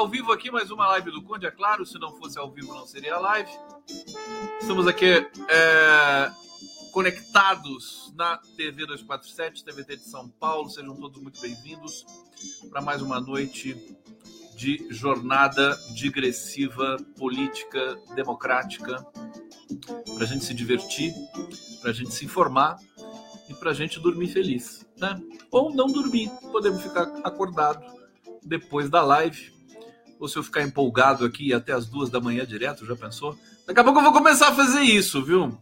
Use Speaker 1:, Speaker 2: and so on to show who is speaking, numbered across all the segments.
Speaker 1: Ao vivo aqui, mais uma live do Conde, é claro. Se não fosse ao vivo, não seria live. Estamos aqui é, conectados na TV 247, TVT de São Paulo. Sejam todos muito bem-vindos para mais uma noite de jornada digressiva política democrática para a gente se divertir, para a gente se informar e para a gente dormir feliz, né? Ou não dormir, podemos ficar acordado depois da live. Ou se eu ficar empolgado aqui até as duas da manhã direto, já pensou? Daqui a pouco eu vou começar a fazer isso, viu?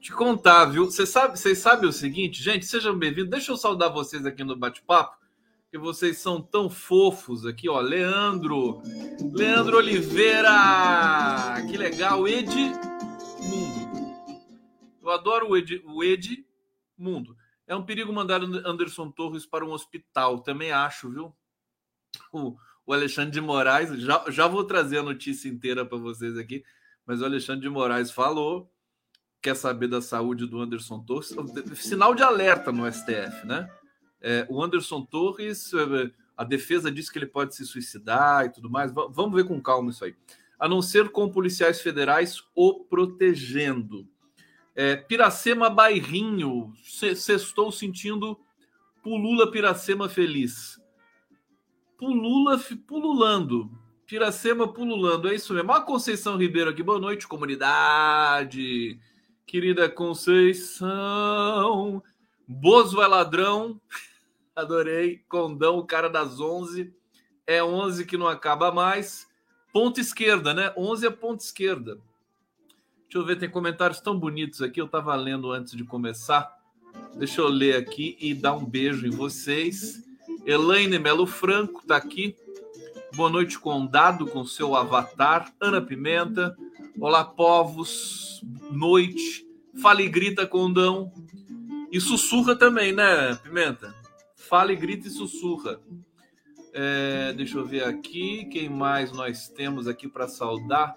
Speaker 1: Te contar, viu? Vocês sabem você sabe o seguinte, gente, sejam bem-vindos. Deixa eu saudar vocês aqui no bate-papo, que vocês são tão fofos aqui, ó. Leandro, Leandro Oliveira, que legal. Ed Mundo. Eu adoro o Ed, o Ed Mundo. É um perigo mandar Anderson Torres para um hospital, também acho, viu? O, o Alexandre de Moraes, já, já vou trazer a notícia inteira para vocês aqui, mas o Alexandre de Moraes falou, quer saber da saúde do Anderson Torres, sinal de alerta no STF, né? É, o Anderson Torres, é, a defesa diz que ele pode se suicidar e tudo mais. Vamos ver com calma isso aí. A não ser com policiais federais o protegendo. É, Piracema Bairrinho, sextou sentindo Pulula Piracema feliz. Pulula pululando. Piracema pululando, é isso mesmo. A Conceição Ribeiro aqui, boa noite, comunidade. Querida Conceição. Bozo é ladrão. Adorei. Condão, o cara das 11. É 11 que não acaba mais. Ponta esquerda, né? 11 é ponta esquerda. Deixa eu ver, tem comentários tão bonitos aqui. Eu estava lendo antes de começar. Deixa eu ler aqui e dar um beijo em vocês. Elaine Melo Franco está aqui. Boa noite, Condado, com seu avatar. Ana Pimenta. Olá, povos. Noite. Fala e grita, Condão. E sussurra também, né, Pimenta? Fala e grita e sussurra. É, deixa eu ver aqui. Quem mais nós temos aqui para saudar?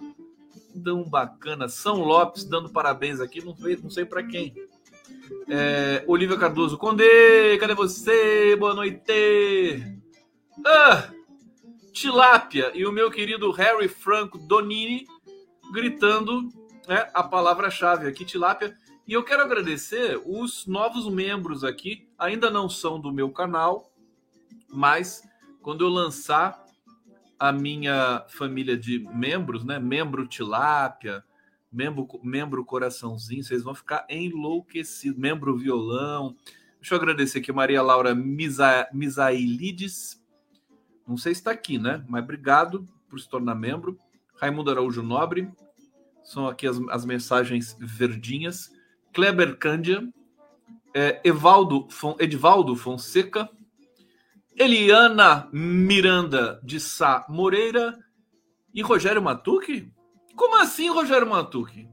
Speaker 1: tão bacana. São Lopes dando parabéns aqui, não sei, não sei para quem. É, Olivia Cardoso, Conde, cadê você? Boa noite. Ah, Tilápia e o meu querido Harry Franco Donini gritando né, a palavra-chave aqui, Tilápia. E eu quero agradecer os novos membros aqui, ainda não são do meu canal, mas quando eu lançar a minha família de membros, né? Membro tilápia, membro, membro coraçãozinho, vocês vão ficar enlouquecidos. Membro violão. Deixa eu agradecer aqui Maria Laura Misa, Misailides. Não sei se está aqui, né? Mas obrigado por se tornar membro. Raimundo Araújo Nobre. São aqui as, as mensagens verdinhas. Kleber Cândia. É, Evaldo, Edvaldo Fonseca. Eliana Miranda de Sá Moreira e Rogério Matuque? Como assim, Rogério Matuque?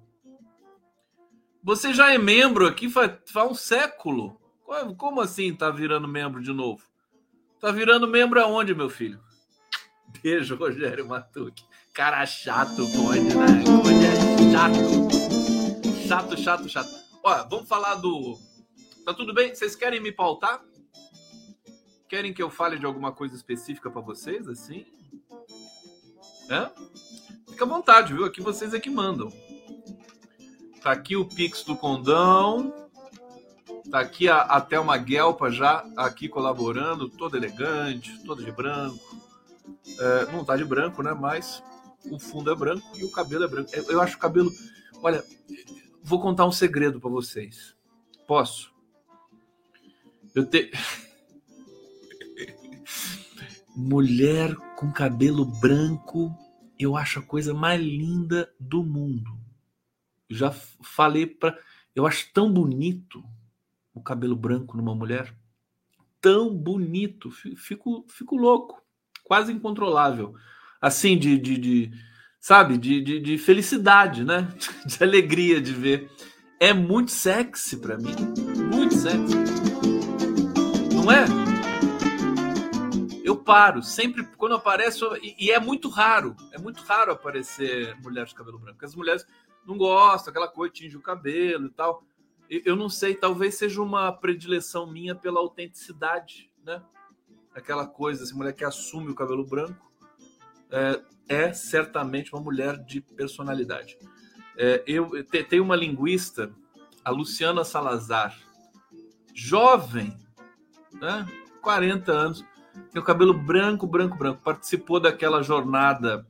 Speaker 1: Você já é membro aqui faz, faz um século. Como assim tá virando membro de novo? Tá virando membro aonde, meu filho? Beijo, Rogério Matuque. Cara chato, Conde, né? É chato. Chato, chato, chato. Olha, vamos falar do. Tá tudo bem? Vocês querem me pautar? Querem que eu fale de alguma coisa específica para vocês, assim? É? Fica à vontade, viu? Aqui vocês é que mandam. Tá aqui o Pix do Condão. Tá aqui a, a Thelma Guelpa já aqui colaborando, toda elegante, toda de branco. É, não tá de branco, né? Mas o fundo é branco e o cabelo é branco. Eu acho o cabelo. Olha, vou contar um segredo para vocês. Posso? Eu tenho. Mulher com cabelo branco, eu acho a coisa mais linda do mundo. Já falei para, eu acho tão bonito o cabelo branco numa mulher, tão bonito, fico, fico louco, quase incontrolável, assim de, de, de sabe, de, de, de, felicidade, né? De alegria de ver. É muito sexy para mim, muito sexy, não é? Eu paro, sempre quando aparece, e, é muito raro, é muito raro aparecer mulher de cabelo branco. As mulheres, não gosto, aquela coisa, tinge o cabelo e tal. Eu não sei, talvez seja uma predileção minha pela autenticidade, né? Aquela coisa, essa mulher que assume o cabelo branco é, é certamente uma mulher de personalidade. É, eu tenho uma linguista, a Luciana Salazar, jovem, né? 40 anos, tem o cabelo branco, branco, branco. Participou daquela jornada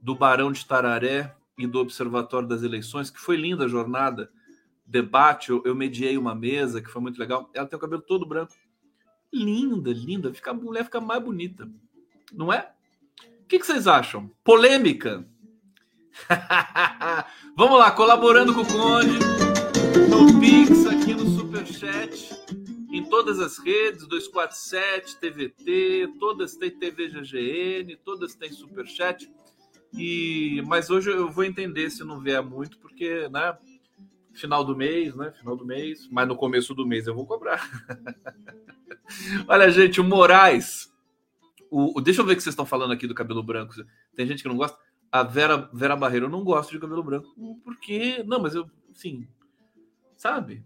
Speaker 1: do Barão de Tararé e do Observatório das Eleições, que foi linda a jornada, debate. Eu, eu mediei uma mesa que foi muito legal. Ela tem o cabelo todo branco. Linda, linda. Fica, a mulher fica mais bonita. Não é? O que, que vocês acham? Polêmica? Vamos lá, colaborando com o Conde, no Pix, aqui no Superchat, em todas as redes, 247, TVT, todas têm TV GGN, todas têm Superchat. E, mas hoje eu vou entender se não vier muito, porque, né? Final do mês, né? Final do mês, mas no começo do mês eu vou cobrar. Olha, gente, o Moraes. O, deixa eu ver o que vocês estão falando aqui do cabelo branco. Tem gente que não gosta. A Vera, Vera Barreiro, eu não gosto de cabelo branco. Por quê? Não, mas eu, sim. Sabe?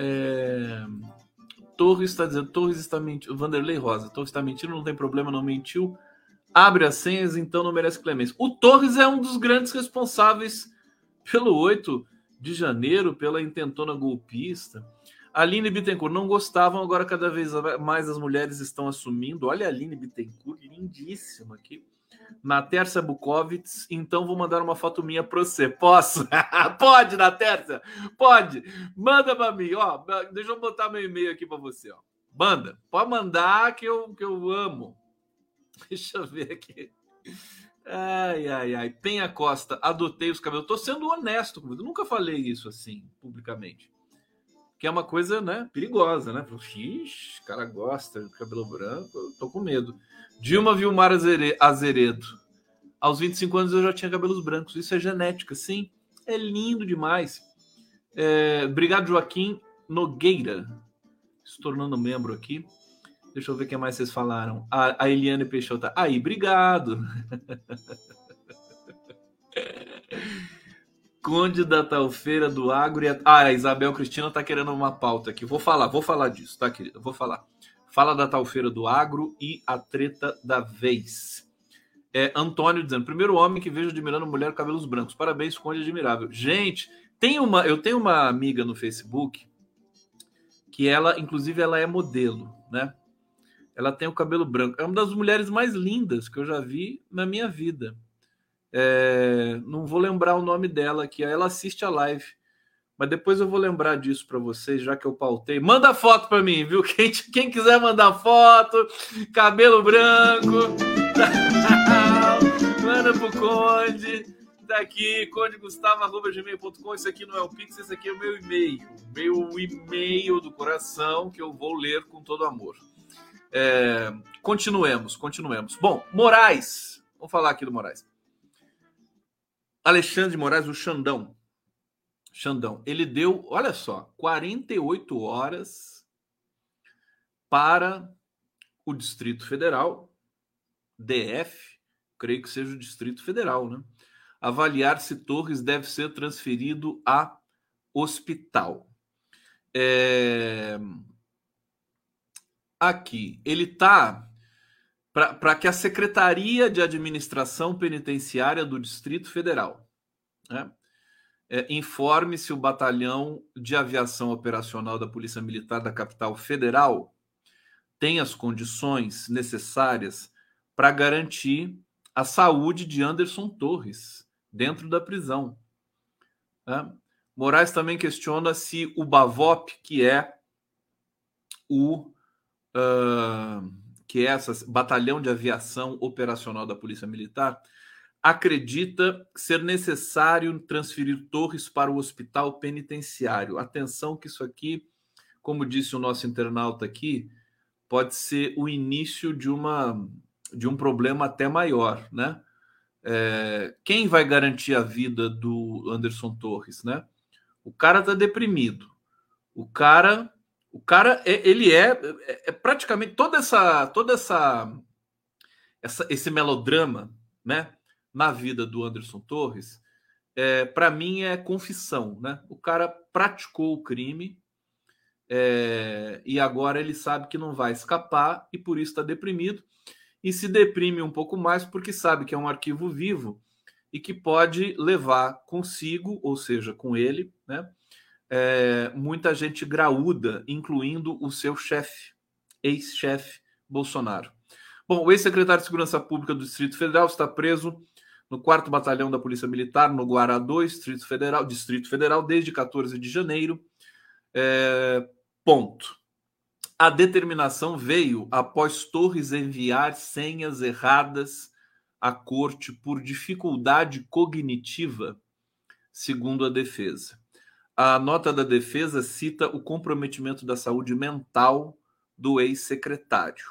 Speaker 1: É... Torres está dizendo, Torres está mentindo. Vanderlei Rosa, Torres está mentindo, não tem problema, não mentiu. Abre as senhas, então não merece clemência. O Torres é um dos grandes responsáveis pelo 8 de janeiro, pela intentona golpista. Aline Bittencourt, não gostavam, agora cada vez mais as mulheres estão assumindo. Olha a Aline Bittencourt, lindíssima aqui na Terça Bukovitz, então vou mandar uma foto minha para você. Posso? Pode, na Terça? Pode. Manda para mim, ó. Deixa eu botar meu e-mail aqui para você, ó. Manda. Pode mandar que eu, que eu amo. Deixa eu ver aqui. Ai, ai, ai. Penha Costa, adotei os cabelos. Tô sendo honesto comigo. nunca falei isso assim, publicamente. Que é uma coisa, né, perigosa, né? Ixi, cara gosta de cabelo branco, tô com medo. Dilma Vilmar Azeredo. Aos 25 anos eu já tinha cabelos brancos. Isso é genética, sim. É lindo demais. É, obrigado, Joaquim Nogueira. Se tornando membro aqui. Deixa eu ver o que mais vocês falaram. A, a Eliane Peixoto. Aí, obrigado. Conde da Talfeira do Agro e a... Ah, a Isabel Cristina tá querendo uma pauta aqui. Vou falar, vou falar disso, tá, querida? Vou falar. Fala da Talfeira do Agro e a treta da vez. É, Antônio dizendo: primeiro homem que vejo admirando mulher cabelos brancos. Parabéns, Conde Admirável. Gente, tem uma, eu tenho uma amiga no Facebook que ela, inclusive, ela é modelo, né? Ela tem o cabelo branco. É uma das mulheres mais lindas que eu já vi na minha vida. É, não vou lembrar o nome dela aqui. Ela assiste a live. Mas depois eu vou lembrar disso para vocês, já que eu pautei. Manda foto para mim, viu? Quem, quem quiser mandar foto, cabelo branco, manda pro Conde. Tá aqui, condegustavo.gmail.com. Isso aqui não é o Pix, esse aqui é o meu e-mail. Meu e-mail do coração que eu vou ler com todo amor. É, continuemos, continuemos. Bom, Moraes. Vamos falar aqui do Moraes. Alexandre Moraes, o Xandão. Xandão, ele deu, olha só, 48 horas para o Distrito Federal, DF, creio que seja o Distrito Federal, né? Avaliar se Torres deve ser transferido a hospital. É... Aqui, ele está para que a Secretaria de Administração Penitenciária do Distrito Federal, né? É, informe se o batalhão de aviação operacional da Polícia Militar da capital federal tem as condições necessárias para garantir a saúde de Anderson Torres dentro da prisão. Né? Moraes também questiona se o Bavop, que é o uh, que é essa batalhão de aviação operacional da Polícia Militar, acredita ser necessário transferir Torres para o hospital penitenciário. Atenção que isso aqui, como disse o nosso internauta aqui, pode ser o início de uma de um problema até maior, né? É, quem vai garantir a vida do Anderson Torres, né? O cara tá deprimido. O cara, o cara, é, ele é, é, praticamente toda essa, toda essa, essa, esse melodrama, né? Na vida do Anderson Torres é, para mim é confissão, né? O cara praticou o crime é, e agora ele sabe que não vai escapar e por isso está deprimido e se deprime um pouco mais porque sabe que é um arquivo vivo e que pode levar consigo, ou seja, com ele, né? É, muita gente graúda, incluindo o seu chefe, ex-chefe Bolsonaro. Bom, o ex-secretário de Segurança Pública do Distrito Federal está preso no 4 Batalhão da Polícia Militar, no Guará 2, Distrito Federal, Distrito Federal, desde 14 de janeiro. É, ponto. A determinação veio após Torres enviar senhas erradas à corte por dificuldade cognitiva, segundo a defesa. A nota da defesa cita o comprometimento da saúde mental do ex-secretário.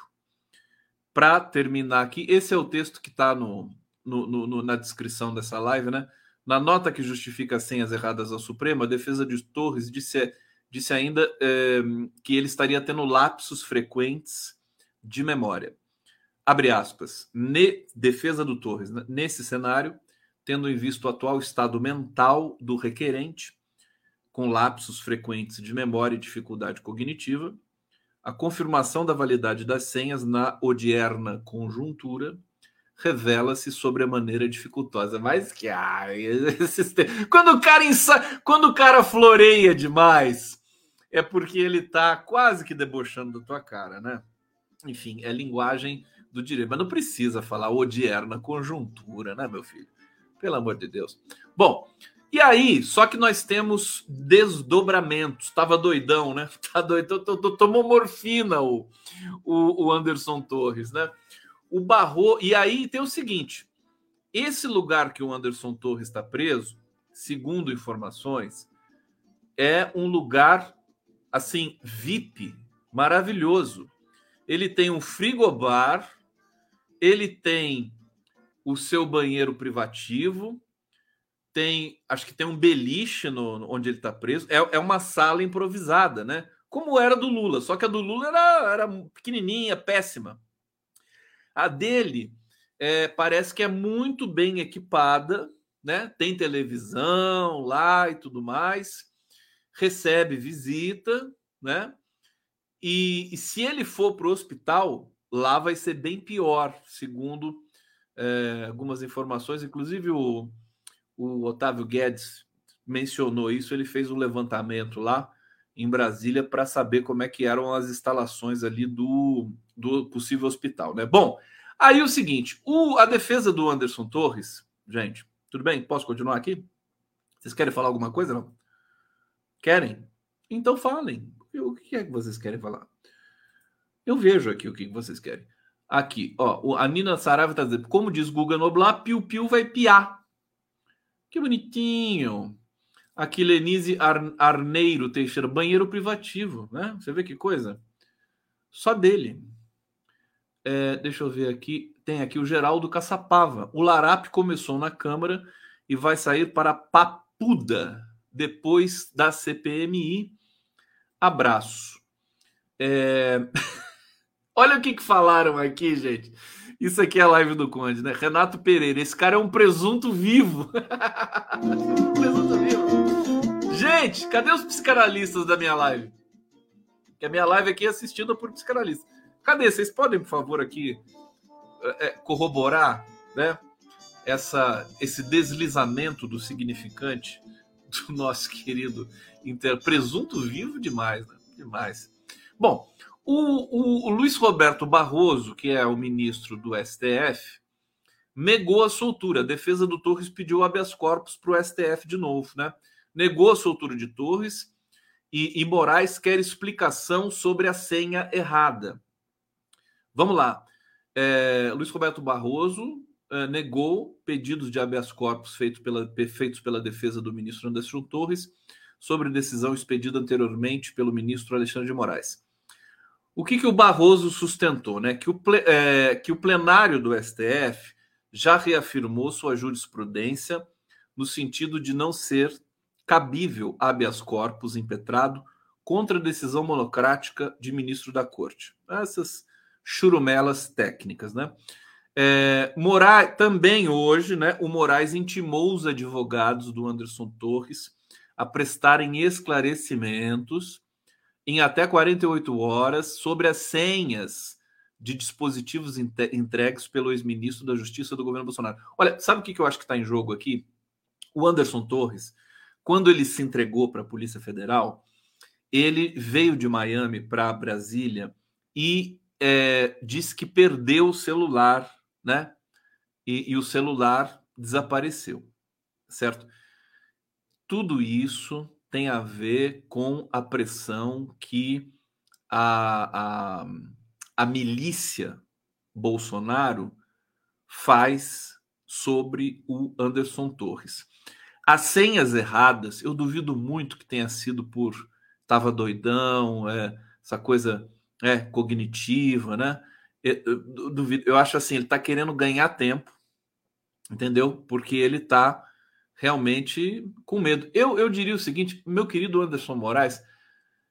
Speaker 1: Para terminar aqui, esse é o texto que está no, no, no, na descrição dessa live, né? Na nota que justifica as senhas erradas ao Supremo, a defesa de Torres disse, disse ainda é, que ele estaria tendo lapsos frequentes de memória. Abre aspas. Ne, defesa do Torres. Né? Nesse cenário, tendo em vista o atual estado mental do requerente, com lapsos frequentes de memória e dificuldade cognitiva, a confirmação da validade das senhas na odierna conjuntura revela-se sobre a maneira dificultosa. Mas que ai, quando o cara insa... quando o cara floreia demais, é porque ele está quase que debochando da tua cara, né? Enfim, é linguagem do direito, mas não precisa falar odierna conjuntura, né, meu filho? Pelo amor de Deus. Bom, e aí, só que nós temos desdobramentos. Tava doidão, né? Tá doido, tomou morfina o, o, o Anderson Torres, né? O Barro. E aí tem o seguinte: esse lugar que o Anderson Torres está preso, segundo informações, é um lugar assim VIP, maravilhoso. Ele tem um frigobar, ele tem o seu banheiro privativo, tem, acho que tem um beliche no, onde ele está preso. É, é uma sala improvisada, né? Como era do Lula, só que a do Lula era, era pequenininha, péssima. A dele é, parece que é muito bem equipada, né? Tem televisão lá e tudo mais, recebe visita, né? E, e se ele for para o hospital, lá vai ser bem pior, segundo é, algumas informações, inclusive o o Otávio Guedes mencionou isso, ele fez um levantamento lá em Brasília para saber como é que eram as instalações ali do, do possível hospital, né? Bom, aí o seguinte, o, a defesa do Anderson Torres, gente, tudo bem? Posso continuar aqui? Vocês querem falar alguma coisa, não? Querem? Então falem. O que é que vocês querem falar? Eu vejo aqui o que vocês querem. Aqui, ó, a Nina Saraiva está dizendo, como diz Guga Noblar, piu-piu vai piar. Que bonitinho. Aqui, Lenise Ar Arneiro Teixeira, banheiro privativo, né? Você vê que coisa? Só dele. É, deixa eu ver aqui. Tem aqui o Geraldo Caçapava. O Larap começou na Câmara e vai sair para Papuda depois da CPMI. Abraço. É... Olha o que, que falaram aqui, gente. Isso aqui é a live do Conde, né? Renato Pereira. Esse cara é um presunto vivo. presunto vivo. Gente, cadê os psicanalistas da minha live? Que a minha live aqui é assistida por psicanalistas. Cadê? Vocês podem, por favor, aqui é, é corroborar, né? Essa, esse deslizamento do significante do nosso querido inter... presunto vivo demais, né? Demais. Bom, o, o, o Luiz Roberto Barroso, que é o ministro do STF, negou a soltura. A defesa do Torres pediu habeas corpus para o STF de novo, né? Negou a soltura de Torres e, e, Moraes quer explicação sobre a senha errada. Vamos lá. É, Luiz Roberto Barroso é, negou pedidos de habeas corpus feito pela, feitos pela defesa do ministro Anderson Torres sobre decisão expedida anteriormente pelo ministro Alexandre de Moraes. O que, que o Barroso sustentou? Né? Que, o, é, que o plenário do STF já reafirmou sua jurisprudência no sentido de não ser cabível habeas corpus impetrado contra a decisão monocrática de ministro da Corte. Essas churumelas técnicas, né? É, Moraes, também hoje, né, o Moraes intimou os advogados do Anderson Torres a prestarem esclarecimentos em até 48 horas sobre as senhas de dispositivos entregues pelo ex-ministro da Justiça do governo Bolsonaro. Olha, sabe o que eu acho que está em jogo aqui? O Anderson Torres, quando ele se entregou para a Polícia Federal, ele veio de Miami para Brasília e é, disse que perdeu o celular, né? E, e o celular desapareceu, certo? Tudo isso tem a ver com a pressão que a, a, a milícia Bolsonaro faz sobre o Anderson Torres. As senhas erradas, eu duvido muito que tenha sido por estava doidão, é, essa coisa é, cognitiva, né? Eu, eu, duvido, eu acho assim, ele está querendo ganhar tempo, entendeu? Porque ele está realmente com medo. Eu, eu diria o seguinte, meu querido Anderson Moraes,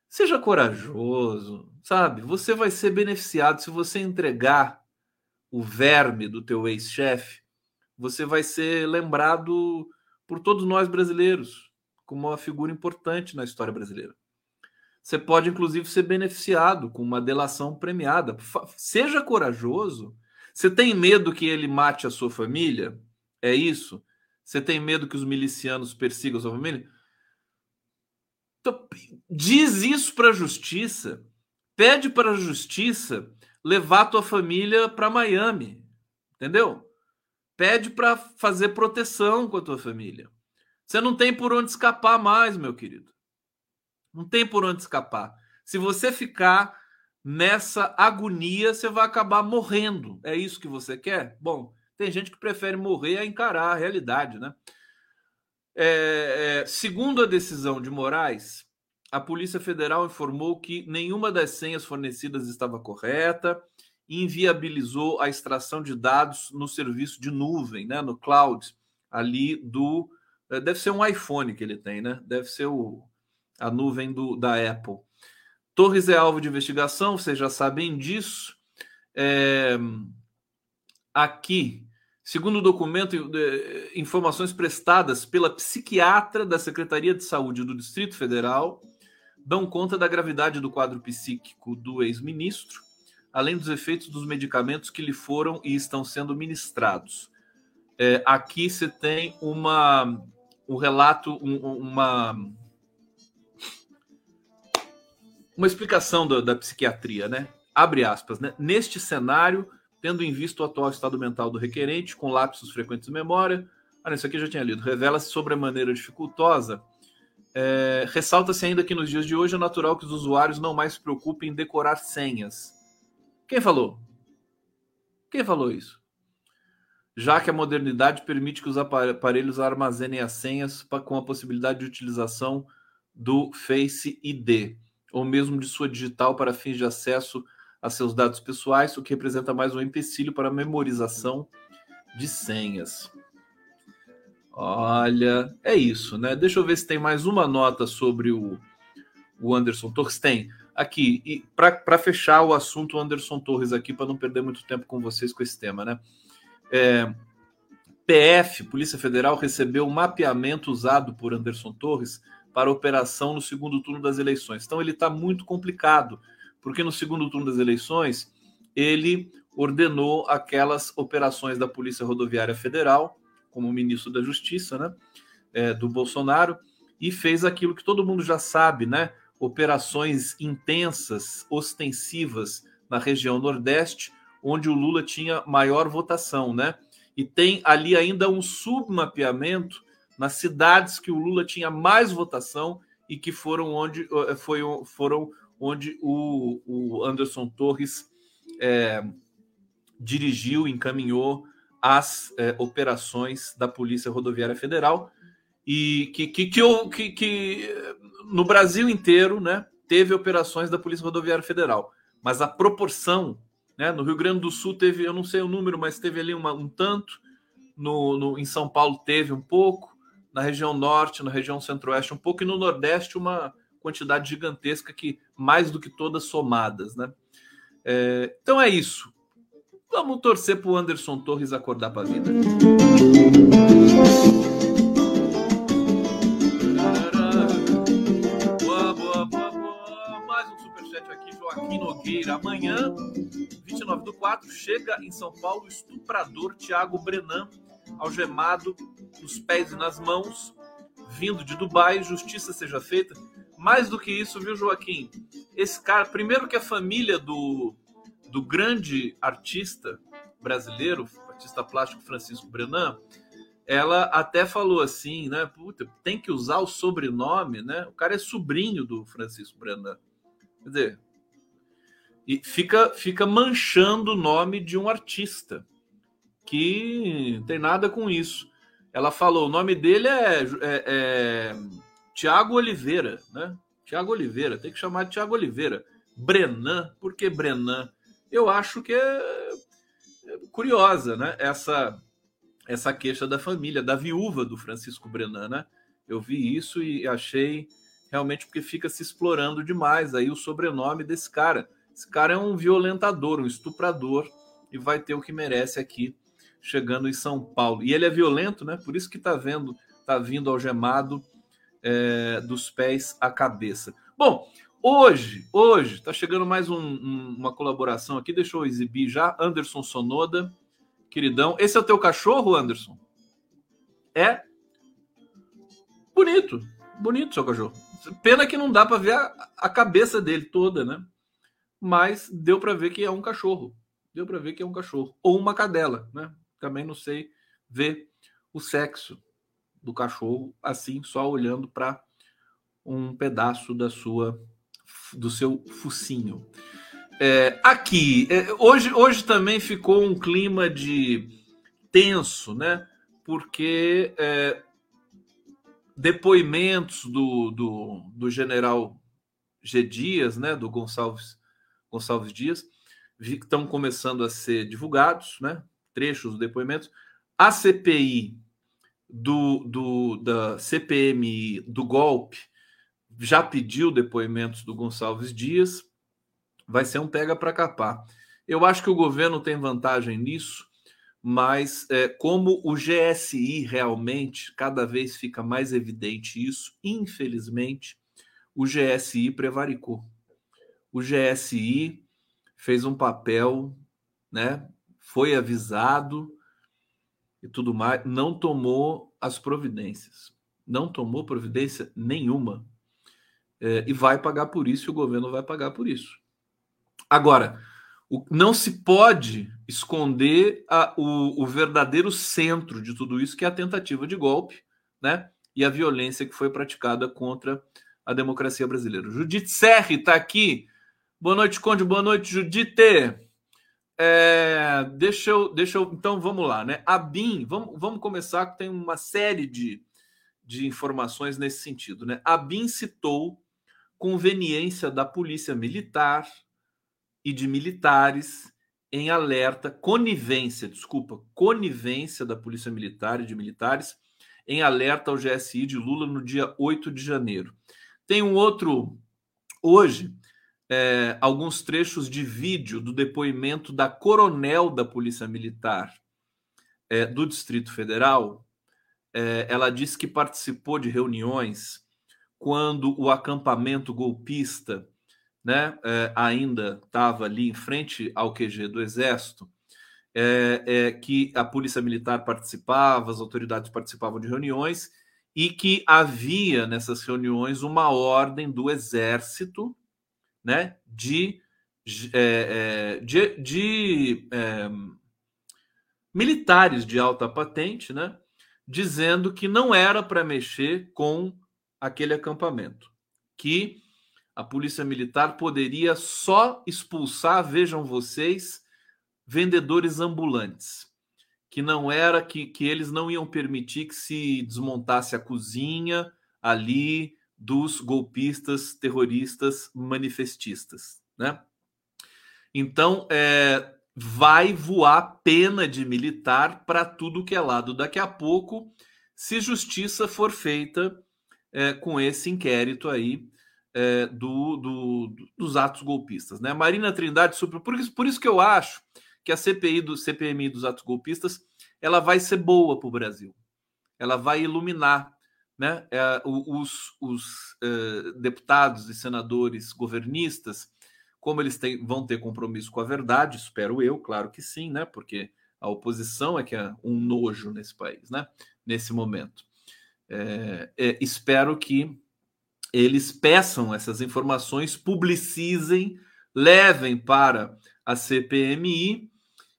Speaker 1: seja corajoso, sabe? Você vai ser beneficiado se você entregar o verme do teu ex-chefe, você vai ser lembrado por todos nós brasileiros como uma figura importante na história brasileira. Você pode, inclusive, ser beneficiado com uma delação premiada. Seja corajoso. Você tem medo que ele mate a sua família? É isso? Você tem medo que os milicianos persigam sua família? Então, diz isso para a justiça. Pede para a justiça levar tua família para Miami. Entendeu? Pede para fazer proteção com a tua família. Você não tem por onde escapar mais, meu querido. Não tem por onde escapar. Se você ficar nessa agonia, você vai acabar morrendo. É isso que você quer? Bom, tem gente que prefere morrer a encarar a realidade, né? É, é, segundo a decisão de Moraes, a Polícia Federal informou que nenhuma das senhas fornecidas estava correta e inviabilizou a extração de dados no serviço de nuvem, né, no cloud, ali do. É, deve ser um iPhone que ele tem, né? Deve ser o, a nuvem do, da Apple. Torres é alvo de investigação, vocês já sabem disso. É, aqui, segundo o documento, informações prestadas pela psiquiatra da Secretaria de Saúde do Distrito Federal dão conta da gravidade do quadro psíquico do ex-ministro, além dos efeitos dos medicamentos que lhe foram e estão sendo ministrados. É, aqui você tem uma, um relato, um, uma uma explicação da, da psiquiatria, né? Abre aspas, né? Neste cenário, tendo em vista o atual estado mental do requerente, com lapsos frequentes de memória, ah, isso aqui eu já tinha lido, revela-se sobre a maneira dificultosa. É, Ressalta-se ainda que nos dias de hoje é natural que os usuários não mais se preocupem em decorar senhas. Quem falou? Quem falou isso? Já que a modernidade permite que os aparelhos armazenem as senhas com a possibilidade de utilização do Face ID ou mesmo de sua digital para fins de acesso a seus dados pessoais, o que representa mais um empecilho para a memorização de senhas. Olha, é isso, né? Deixa eu ver se tem mais uma nota sobre o, o Anderson Torres. Tem aqui, e para fechar o assunto Anderson Torres aqui, para não perder muito tempo com vocês com esse tema, né? É, PF, Polícia Federal, recebeu o mapeamento usado por Anderson Torres para operação no segundo turno das eleições. Então ele está muito complicado, porque no segundo turno das eleições ele ordenou aquelas operações da Polícia Rodoviária Federal, como ministro da Justiça, né, é, do Bolsonaro, e fez aquilo que todo mundo já sabe, né, operações intensas, ostensivas na região Nordeste, onde o Lula tinha maior votação, né? E tem ali ainda um submapeamento nas cidades que o Lula tinha mais votação e que foram onde, eh, foi, foram onde o, o Anderson Torres é, dirigiu, encaminhou as é, operações da Polícia Rodoviária Federal e que, que, que, que, que no Brasil inteiro né, teve operações da Polícia Rodoviária Federal, mas a proporção, né, no Rio Grande do Sul teve, eu não sei o número, mas teve ali uma, um tanto, no, no, em São Paulo teve um pouco, na região norte, na região centro-oeste um pouco, e no nordeste uma quantidade gigantesca que mais do que todas somadas, né? É, então é isso. Vamos torcer para o Anderson Torres acordar para a vida. Mais um superchat aqui, Joaquim Nogueira. Amanhã, 29 do 4, chega em São Paulo o estuprador Tiago Brenan, algemado nos pés e nas mãos, vindo de Dubai. Justiça seja feita. Mais do que isso, viu, Joaquim? Esse cara, primeiro que a família do do grande artista brasileiro, artista plástico Francisco Brenan, ela até falou assim, né? Puta, tem que usar o sobrenome, né? O cara é sobrinho do Francisco Brenan. Quer dizer, e fica, fica manchando o nome de um artista que tem nada com isso. Ela falou, o nome dele é, é, é Tiago Oliveira, né? Tiago Oliveira, tem que chamar de Tiago Oliveira. Brenan, por que Brenan? eu acho que é, é curiosa, né? Essa essa queixa da família, da viúva do Francisco Brenan, né? Eu vi isso e achei realmente porque fica se explorando demais aí o sobrenome desse cara. Esse cara é um violentador, um estuprador e vai ter o que merece aqui chegando em São Paulo. E ele é violento, né? Por isso que tá vendo, tá vindo algemado é, dos pés à cabeça. Bom, Hoje, hoje, está chegando mais um, um, uma colaboração aqui, deixa eu exibir já. Anderson Sonoda, queridão. Esse é o teu cachorro, Anderson? É? Bonito, bonito seu cachorro. Pena que não dá para ver a, a, cabeça dele toda, né? Mas deu para ver que é um cachorro. Deu para ver que é um cachorro. Ou uma cadela, né? Também não sei ver o sexo do cachorro assim, só olhando para um pedaço da sua do seu focinho. É, aqui, é, hoje, hoje também ficou um clima de tenso, né? Porque é, depoimentos do, do, do, general G. Dias, né? Do Gonçalves, Gonçalves Dias, estão começando a ser divulgados, né? Trechos dos depoimentos. A CPI do, do, da CPMI do golpe já pediu depoimentos do Gonçalves Dias, vai ser um pega para capar. Eu acho que o governo tem vantagem nisso, mas é, como o GSI realmente cada vez fica mais evidente isso, infelizmente, o GSI prevaricou. O GSI fez um papel, né? Foi avisado e tudo mais, não tomou as providências. Não tomou providência nenhuma é, e vai pagar por isso, e o governo vai pagar por isso. Agora, o, não se pode esconder a, o, o, verdadeiro centro de tudo isso, que é a tentativa de golpe, né? E a violência que foi praticada contra a democracia brasileira. Judite Serri está aqui. Boa noite, Conde. Boa noite, Judite. É, deixa, eu, deixa eu. Então vamos lá, né? A BIM, vamos, vamos começar, que tem uma série de, de informações nesse sentido, né? A BIM citou conveniência da polícia militar e de militares em alerta, conivência, desculpa, conivência da polícia militar e de militares em alerta ao GSI de Lula no dia 8 de janeiro. Tem um outro, hoje, é, alguns trechos de vídeo do depoimento da coronel da Polícia Militar é, do Distrito Federal. É, ela disse que participou de reuniões quando o acampamento golpista né, é, ainda estava ali em frente ao QG do Exército, é, é, que a Polícia Militar participava, as autoridades participavam de reuniões e que havia nessas reuniões uma ordem do Exército né, de, é, é, de, de é, militares de alta patente, né, dizendo que não era para mexer com aquele acampamento, que a polícia militar poderia só expulsar, vejam vocês, vendedores ambulantes, que não era que, que eles não iam permitir que se desmontasse a cozinha ali dos golpistas, terroristas, manifestistas, né? Então, é, vai voar pena de militar para tudo que é lado. Daqui a pouco, se justiça for feita é, com esse inquérito aí é, do, do, dos atos golpistas. Né? Marina Trindade, por isso, por isso que eu acho que a CPI do CPMI dos atos golpistas ela vai ser boa para o Brasil. Ela vai iluminar né, é, os, os uh, deputados e senadores governistas, como eles têm, vão ter compromisso com a verdade, espero eu, claro que sim, né, porque a oposição é que é um nojo nesse país, né, nesse momento. É, é, espero que eles peçam essas informações, publicizem, levem para a CPMI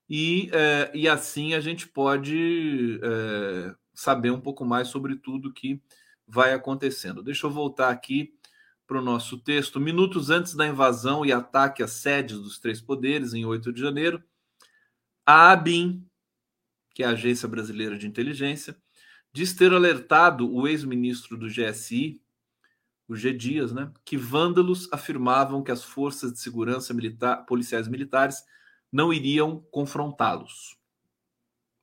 Speaker 1: e, é, e assim a gente pode é, saber um pouco mais sobre tudo que vai acontecendo. Deixa eu voltar aqui para o nosso texto. Minutos antes da invasão e ataque às sedes dos três poderes, em 8 de janeiro, a ABIN, que é a Agência Brasileira de Inteligência, diz ter alertado o ex-ministro do GSI, o G. Dias, né, que vândalos afirmavam que as forças de segurança militar, policiais militares não iriam confrontá-los.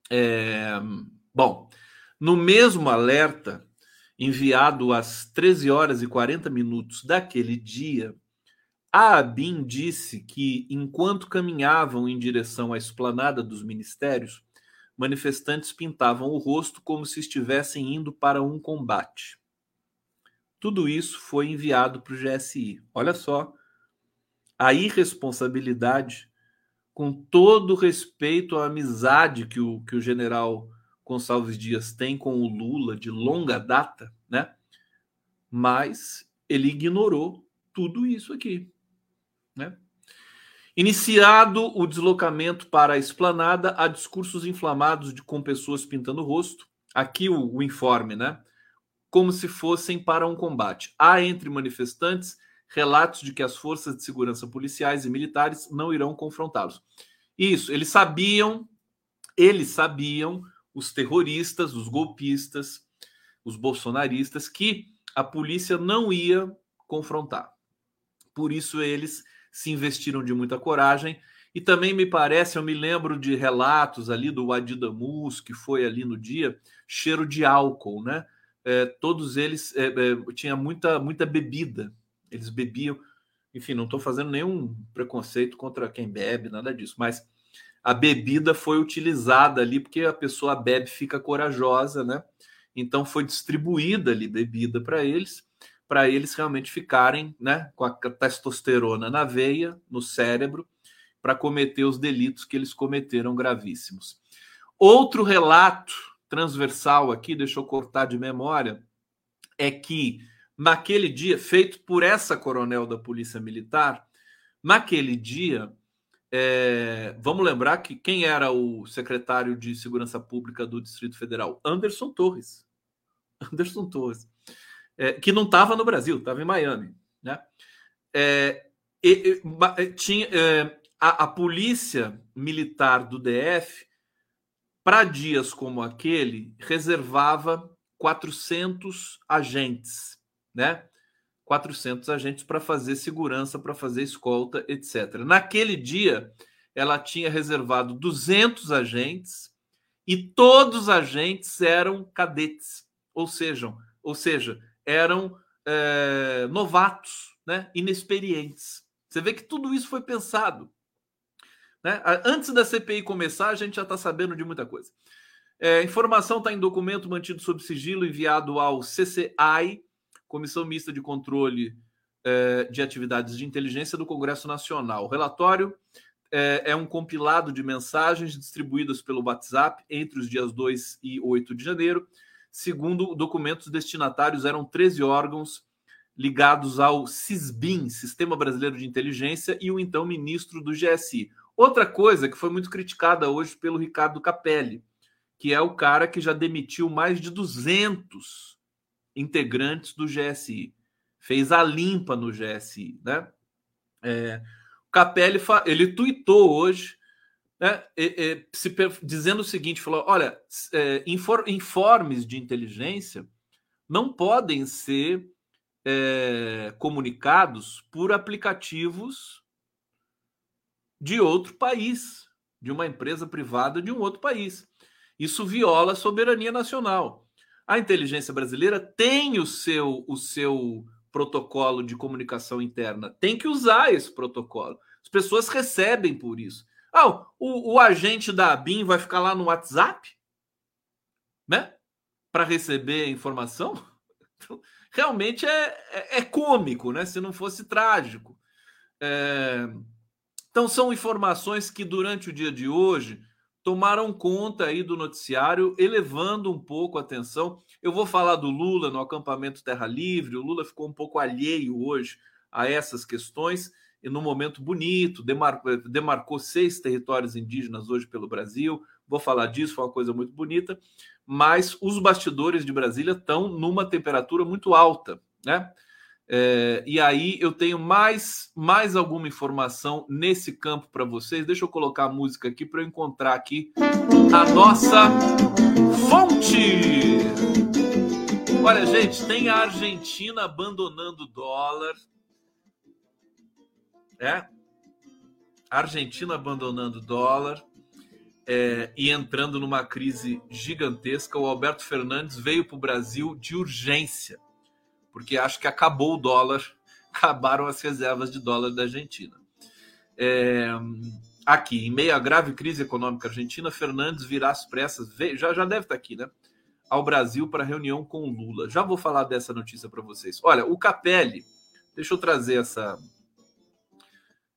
Speaker 1: É, bom, no mesmo alerta, enviado às 13 horas e 40 minutos daquele dia, a ABIN disse que, enquanto caminhavam em direção à esplanada dos ministérios, manifestantes pintavam o rosto como se estivessem indo para um combate. Tudo isso foi enviado para o GSI. Olha só a irresponsabilidade, com todo respeito à amizade que o, que o general Gonçalves Dias tem com o Lula de longa data, né? Mas ele ignorou tudo isso aqui, né? Iniciado o deslocamento para a esplanada, há discursos inflamados de, com pessoas pintando o rosto. Aqui o, o informe, né? Como se fossem para um combate. Há entre manifestantes relatos de que as forças de segurança policiais e militares não irão confrontá-los. Isso, eles sabiam, eles sabiam os terroristas, os golpistas, os bolsonaristas, que a polícia não ia confrontar. Por isso eles se investiram de muita coragem. E também me parece, eu me lembro de relatos ali do Adidamus, que foi ali no dia, cheiro de álcool, né? É, todos eles é, é, tinha muita muita bebida, eles bebiam. Enfim, não estou fazendo nenhum preconceito contra quem bebe, nada disso, mas a bebida foi utilizada ali porque a pessoa bebe, fica corajosa, né? Então foi distribuída ali bebida para eles, para eles realmente ficarem, né, com a testosterona na veia, no cérebro, para cometer os delitos que eles cometeram gravíssimos. Outro relato transversal aqui, deixa eu cortar de memória, é que naquele dia, feito por essa coronel da Polícia Militar, naquele dia é, vamos lembrar que quem era o secretário de Segurança Pública do Distrito Federal? Anderson Torres. Anderson Torres. É, que não estava no Brasil, estava em Miami. Né? É, e, e, tinha, é, a, a polícia militar do DF, para dias como aquele, reservava 400 agentes, né? 400 agentes para fazer segurança, para fazer escolta, etc. Naquele dia, ela tinha reservado 200 agentes e todos os agentes eram cadetes, ou seja, ou seja eram é, novatos, né, inexperientes. Você vê que tudo isso foi pensado. Né? Antes da CPI começar, a gente já está sabendo de muita coisa. É, informação está em documento mantido sob sigilo enviado ao CCI, Comissão Mista de Controle é, de Atividades de Inteligência do Congresso Nacional. O relatório é, é, um compilado de mensagens distribuídas pelo WhatsApp entre os dias 2 e 8 de janeiro. Segundo documentos destinatários, eram 13 órgãos ligados ao CISBIN, Sistema Brasileiro de Inteligência, e o então ministro do GSI. Outra coisa que foi muito criticada hoje pelo Ricardo Capelli, que é o cara que já demitiu mais de 200 integrantes do GSI. Fez a limpa no GSI, né? É, o Capelli ele tuitou hoje, né, se, dizendo o seguinte: falou, olha, é, informes de inteligência não podem ser é, comunicados por aplicativos de outro país, de uma empresa privada de um outro país. Isso viola a soberania nacional. A inteligência brasileira tem o seu, o seu protocolo de comunicação interna, tem que usar esse protocolo. As pessoas recebem por isso. Ah, o, o agente da ABIN vai ficar lá no WhatsApp, né? Para receber informação? Então, realmente é, é, é, cômico, né? Se não fosse trágico. É... Então, são informações que durante o dia de hoje tomaram conta aí do noticiário, elevando um pouco a atenção. Eu vou falar do Lula no acampamento Terra Livre. O Lula ficou um pouco alheio hoje a essas questões e num momento bonito, demarcou, demarcou seis territórios indígenas hoje pelo Brasil. Vou falar disso, foi uma coisa muito bonita. Mas os bastidores de Brasília estão numa temperatura muito alta, né? É, e aí eu tenho mais, mais alguma informação nesse campo para vocês. Deixa eu colocar a música aqui para eu encontrar aqui a nossa fonte. Olha, gente, tem a Argentina abandonando o dólar. É. Argentina abandonando o dólar é, e entrando numa crise gigantesca. O Alberto Fernandes veio para o Brasil de urgência porque acho que acabou o dólar, acabaram as reservas de dólar da Argentina. É, aqui, em meio à grave crise econômica argentina, Fernandes virá às pressas, já, já deve estar aqui, né? Ao Brasil para reunião com o Lula. Já vou falar dessa notícia para vocês. Olha, o Capelli, deixa eu trazer essa,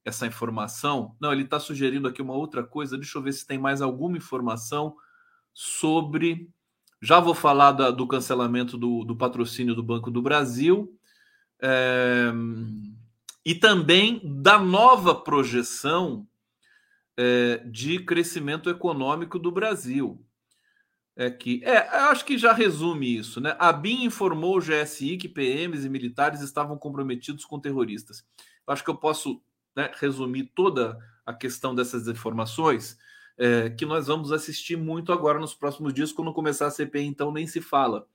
Speaker 1: essa informação. Não, ele está sugerindo aqui uma outra coisa. Deixa eu ver se tem mais alguma informação sobre já vou falar da, do cancelamento do, do, patrocínio do Banco do Brasil é, e também da nova projeção é, de crescimento econômico do Brasil. É que, é, acho que já resume isso, né? A BIM informou o GSI que PMs e militares estavam comprometidos com terroristas. Acho que eu posso né, resumir toda a questão dessas informações é, que nós vamos assistir muito agora nos próximos dias, quando começar a CPI, então nem se fala,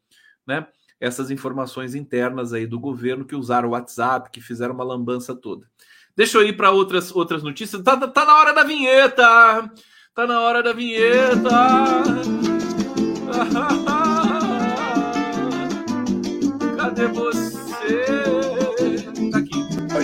Speaker 1: né? Essas informações internas aí do governo que usaram o WhatsApp, que fizeram uma lambança toda. Deixa eu ir para outras, outras notícias. Tá, tá na hora da vinheta! Tá na hora da vinheta! Cadê você?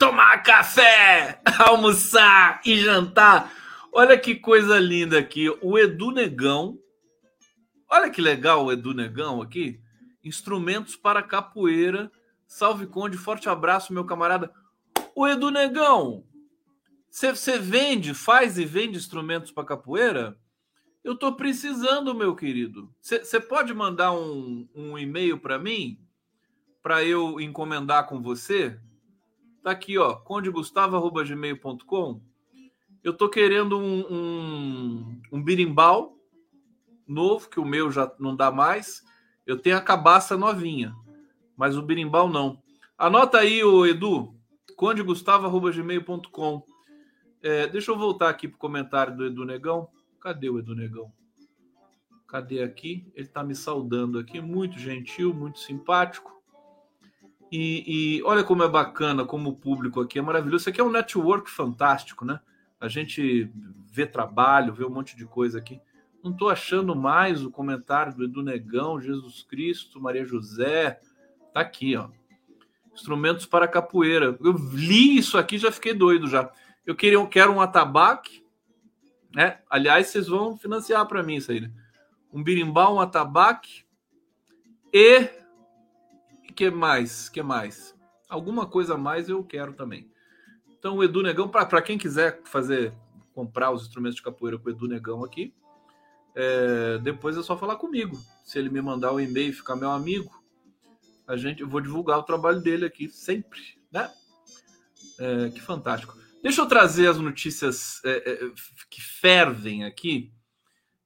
Speaker 1: Tomar café, almoçar e jantar. Olha que coisa linda aqui. O Edu Negão. Olha que legal o Edu Negão aqui. Instrumentos para capoeira. Salve Conde, forte abraço, meu camarada. O Edu Negão, você vende, faz e vende instrumentos para capoeira? Eu estou precisando, meu querido. Você pode mandar um, um e-mail para mim para eu encomendar com você? Tá aqui, ó, condegustavo.gmail.com. Eu tô querendo um, um, um birimbau novo, que o meu já não dá mais. Eu tenho a cabaça novinha, mas o birimbau não. Anota aí, o Edu, condegustavo.gmail.com. É, deixa eu voltar aqui pro comentário do Edu Negão. Cadê o Edu Negão? Cadê aqui? Ele tá me saudando aqui, muito gentil, muito simpático. E, e, olha como é bacana, como o público aqui é maravilhoso. Isso aqui é um network fantástico, né? A gente vê trabalho, vê um monte de coisa aqui. Não estou achando mais o comentário do Edu Negão, Jesus Cristo, Maria José. Tá aqui, ó. Instrumentos para capoeira. Eu li isso aqui já fiquei doido já. Eu queria, eu quero um atabaque, né? Aliás, vocês vão financiar para mim isso aí, né? Um birimbau, um atabaque e que mais? que mais? Alguma coisa a mais eu quero também. Então, o Edu Negão, para quem quiser fazer, comprar os instrumentos de capoeira com o Edu Negão aqui, é, depois é só falar comigo. Se ele me mandar o um e-mail e ficar meu amigo, a gente, eu vou divulgar o trabalho dele aqui sempre, né? É, que fantástico. Deixa eu trazer as notícias é, é que fervem aqui,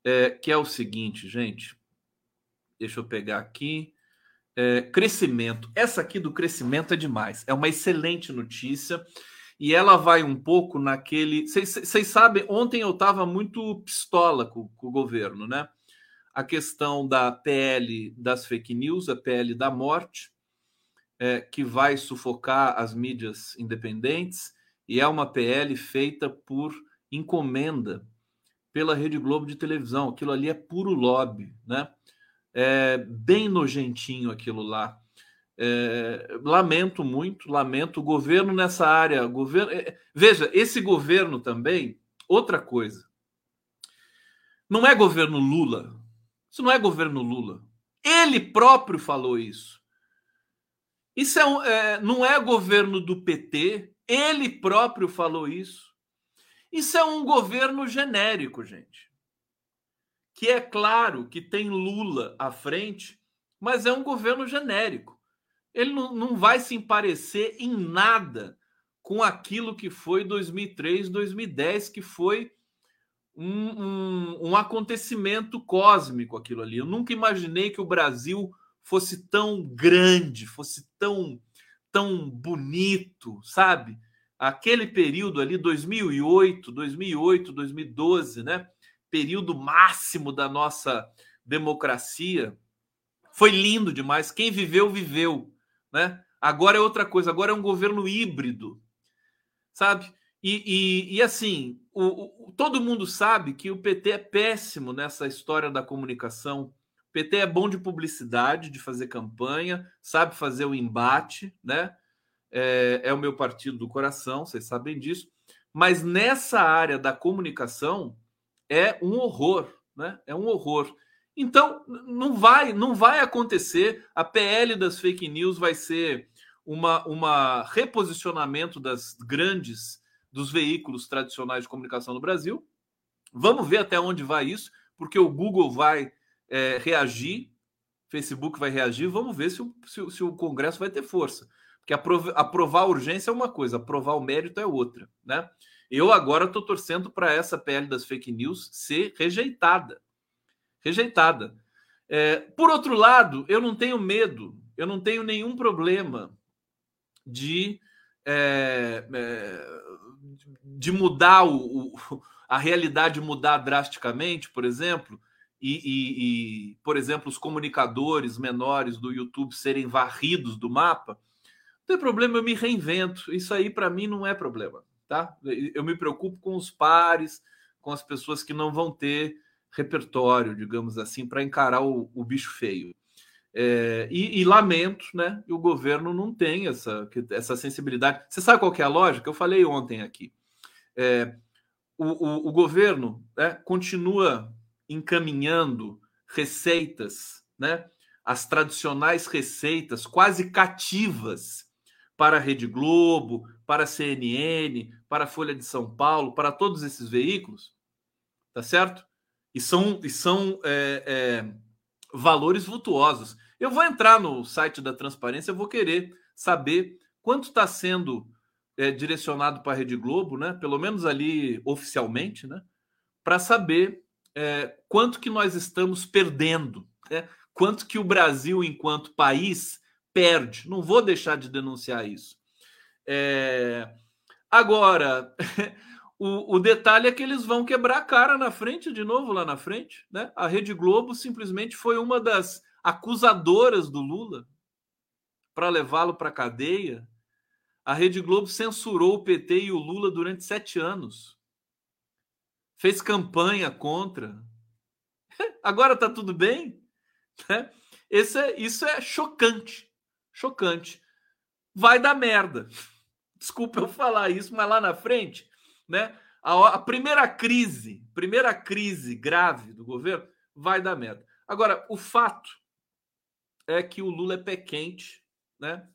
Speaker 1: é, que é o seguinte, gente. Deixa eu pegar aqui. É, crescimento. Essa aqui do crescimento é demais. É uma excelente notícia. E ela vai um pouco naquele. Vocês sabem, ontem eu estava muito pistola com, com, o governo, né? A questão da PL das fake news, a PL da morte, é, que vai sufocar as mídias independentes, e é uma PL feita por encomenda pela Rede Globo de televisão. Aquilo ali é puro lobby, né? É bem nojentinho aquilo lá. É, lamento muito, lamento o governo nessa área. Governo, é, veja, esse governo também, outra coisa. Não é governo Lula. Isso não é governo Lula. Ele próprio falou isso. Isso é, um, é não é governo do PT. Ele próprio falou isso. Isso é um governo genérico, gente. Que é claro que tem Lula à frente, mas é um governo genérico. Ele não, não vai se parecer em nada com aquilo que foi 2003, 2010, que foi um, um, um, acontecimento cósmico aquilo ali. Eu nunca imaginei que o Brasil fosse tão grande, fosse tão, tão bonito, sabe? aquele período ali, 2008, 2008, 2012, né? Período máximo da nossa democracia. Foi lindo demais. Quem viveu, viveu, né? Agora é outra coisa, agora é um governo híbrido, sabe? E, e, e assim, o, o, todo mundo sabe que o PT é péssimo nessa história da comunicação. O PT é bom de publicidade, de fazer campanha, sabe fazer o embate, né? é, é o meu partido do coração, vocês sabem disso. Mas nessa área da comunicação é um horror, né? É um horror. Então não vai, não vai acontecer. A PL das fake news vai ser uma, uma reposicionamento das grandes dos veículos tradicionais de comunicação no Brasil. Vamos ver até onde vai isso, porque o Google vai é, reagir, Facebook vai reagir. Vamos ver se o, se, se o Congresso vai ter força. Porque aprovar a urgência é uma coisa, aprovar o mérito é outra, né? Eu agora estou torcendo para essa PL das fake news ser rejeitada. Rejeitada. É, por outro lado, eu não tenho medo, eu não tenho nenhum problema de, é, é, de mudar o, o, a realidade mudar drasticamente, por exemplo, e, e, e, por exemplo, os comunicadores menores do YouTube serem varridos do mapa não tem problema, eu me reinvento. Isso aí para mim não é problema, tá? Eu me preocupo com os pares, com as pessoas que não vão ter repertório, digamos assim, para encarar o, o, bicho feio. É, e, e, lamento, né? O governo não tem essa, essa sensibilidade. Você sabe qual é a lógica? Eu falei ontem aqui. É, o, o, o, governo né, continua encaminhando receitas, né? As tradicionais receitas quase cativas para a Rede Globo, para a CNN, para a Folha de São Paulo, para todos esses veículos, tá certo? E são, e são é, é, valores vultuosos. Eu vou entrar no site da transparência, eu vou querer saber quanto está sendo é, direcionado para a Rede Globo, né? Pelo menos ali oficialmente, né? Para saber é, quanto que nós estamos perdendo, né? quanto que o Brasil, enquanto país, perde. Não vou deixar de denunciar isso. É... Agora, o, o, detalhe é que eles vão quebrar a cara na frente, de novo lá na frente. Né? A Rede Globo simplesmente foi uma das acusadoras do Lula para levá-lo para a cadeia. A Rede Globo censurou o PT e o Lula durante sete anos. Fez campanha contra. Agora está tudo bem? Né? Esse é, isso é chocante chocante. Vai dar merda. Desculpa eu falar isso, mas lá na frente, né? A, a primeira crise, primeira crise grave do governo vai dar merda. Agora, o fato é que o Lula é pé quente, né?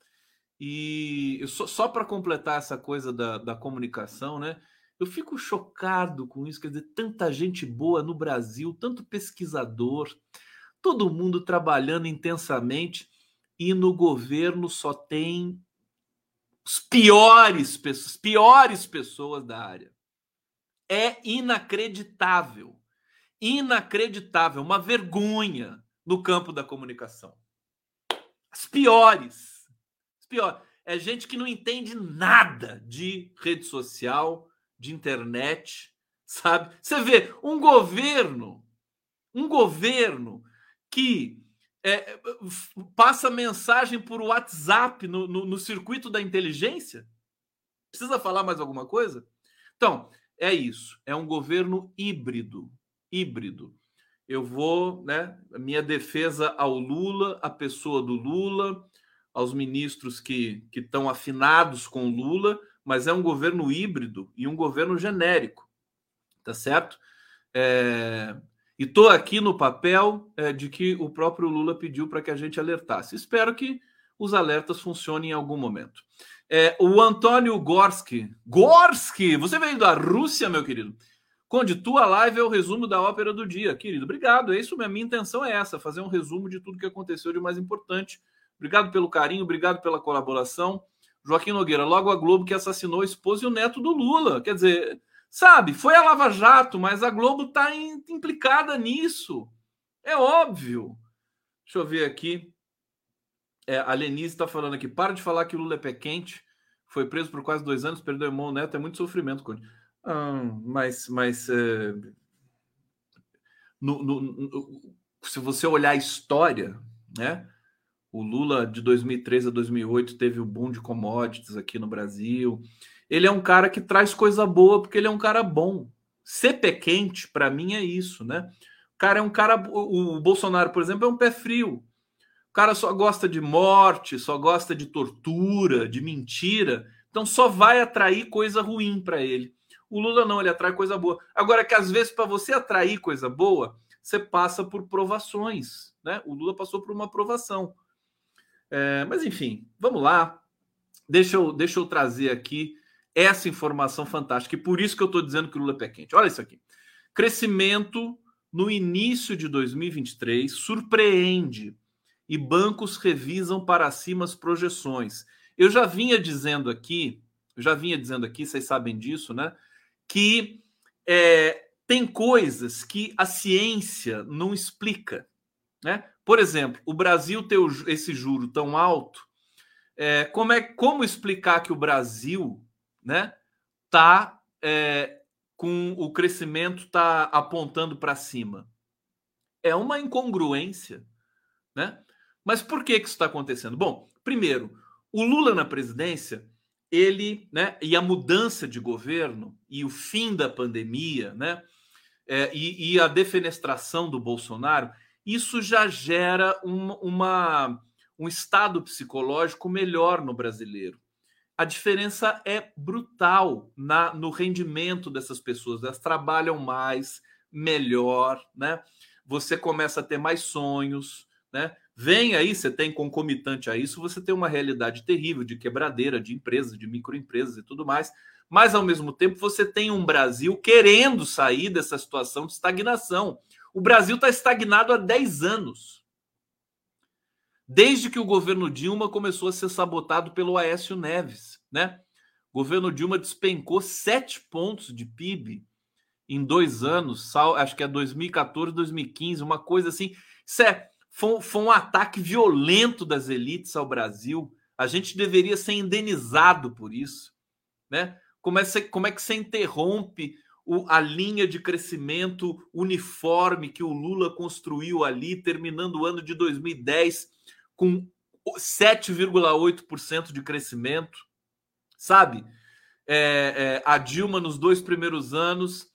Speaker 1: E só, só para completar essa coisa da, da comunicação, né? Eu fico chocado com isso, quer dizer, tanta gente boa no Brasil, tanto pesquisador, todo mundo trabalhando intensamente e no governo só tem os piores pessoas, piores pessoas da área. É inacreditável. Inacreditável, uma vergonha no campo da comunicação. As piores. As piores. é gente que não entende nada de rede social, de internet, sabe? Você vê um governo, um governo que é, passa mensagem por WhatsApp no, no, no circuito da inteligência. Precisa falar mais alguma coisa? Então, é isso. É um governo híbrido. Híbrido. Eu vou, né? Minha defesa ao Lula, a pessoa do Lula, aos ministros que estão afinados com Lula, mas é um governo híbrido e um governo genérico, tá certo? É... E estou aqui no papel é, de que o próprio Lula pediu para que a gente alertasse. Espero que os alertas funcionem em algum momento. É, o Antônio Gorski. Gorski! Você veio da Rússia, meu querido. Conde, tua live é o resumo da ópera do dia, querido. Obrigado. É isso, a minha intenção é essa, fazer um resumo de tudo que aconteceu de mais importante. Obrigado pelo carinho, obrigado pela colaboração. Joaquim Nogueira, logo a Globo que assassinou a esposa e o neto do Lula. Quer dizer, sabe, foi a Lava Jato, mas a Globo está implicada nisso. É óbvio. Deixa eu ver aqui. É, a Lenise está falando aqui. Para de falar que o Lula é pé quente. Foi preso por quase dois anos, perdeu o irmão, neto. É muito sofrimento, Conde. Ah, mas mas é, no, no, no, se você olhar a história, né? O Lula de 2013 a 2008 teve o boom de commodities aqui no Brasil. Ele é um cara que traz coisa boa porque ele é um cara bom. Ser pé quente, para mim, é isso, né? O cara é um cara. O Bolsonaro, por exemplo, é um pé frio. O cara só gosta de morte, só gosta de tortura, de mentira. Então só vai atrair coisa ruim para ele. O Lula não, ele atrai coisa boa. Agora que às vezes para você atrair coisa boa, você passa por provações, né? O Lula passou por uma provação. É, mas enfim, vamos lá. Deixa eu, deixa eu trazer aqui essa informação fantástica. E por isso que eu estou dizendo que o Lula é pé quente. Olha isso aqui. Crescimento no início de 2023 surpreende e bancos revisam para cima as projeções. Eu já vinha dizendo aqui, já vinha dizendo aqui, vocês sabem disso, né? que é, tem coisas que a ciência não explica. Né? Por exemplo, o Brasil ter esse juro tão alto, é, como é como explicar que o Brasil né, tá é, com o crescimento tá apontando para cima? É uma incongruência, né? Mas por que, que isso está acontecendo? Bom, primeiro, o Lula na presidência ele, né, e a mudança de governo e o fim da pandemia, né, é, e, e, a defenestração do Bolsonaro, isso já gera um, uma, um estado psicológico melhor no brasileiro. A diferença é brutal na, no rendimento dessas pessoas. Elas trabalham mais, melhor, né? Você começa a ter mais sonhos, né? Vem aí, você tem concomitante a isso, você tem uma realidade terrível de quebradeira de empresas, de microempresas e tudo mais. Mas, ao mesmo tempo, você tem um Brasil querendo sair dessa situação de estagnação. O Brasil está estagnado há 10 anos. Desde que o governo Dilma começou a ser sabotado pelo Aécio Neves. Né? O governo Dilma despencou 7 pontos de PIB em dois anos, acho que é 2014, 2015, uma coisa assim. Isso é foi, foi um ataque violento das elites ao Brasil. A gente deveria ser indenizado por isso. Né? Como, é, como é que você interrompe o, a linha de crescimento uniforme que o Lula construiu ali, terminando o ano de 2010 com 7,8% de crescimento? Sabe? É, é, a Dilma, nos dois primeiros anos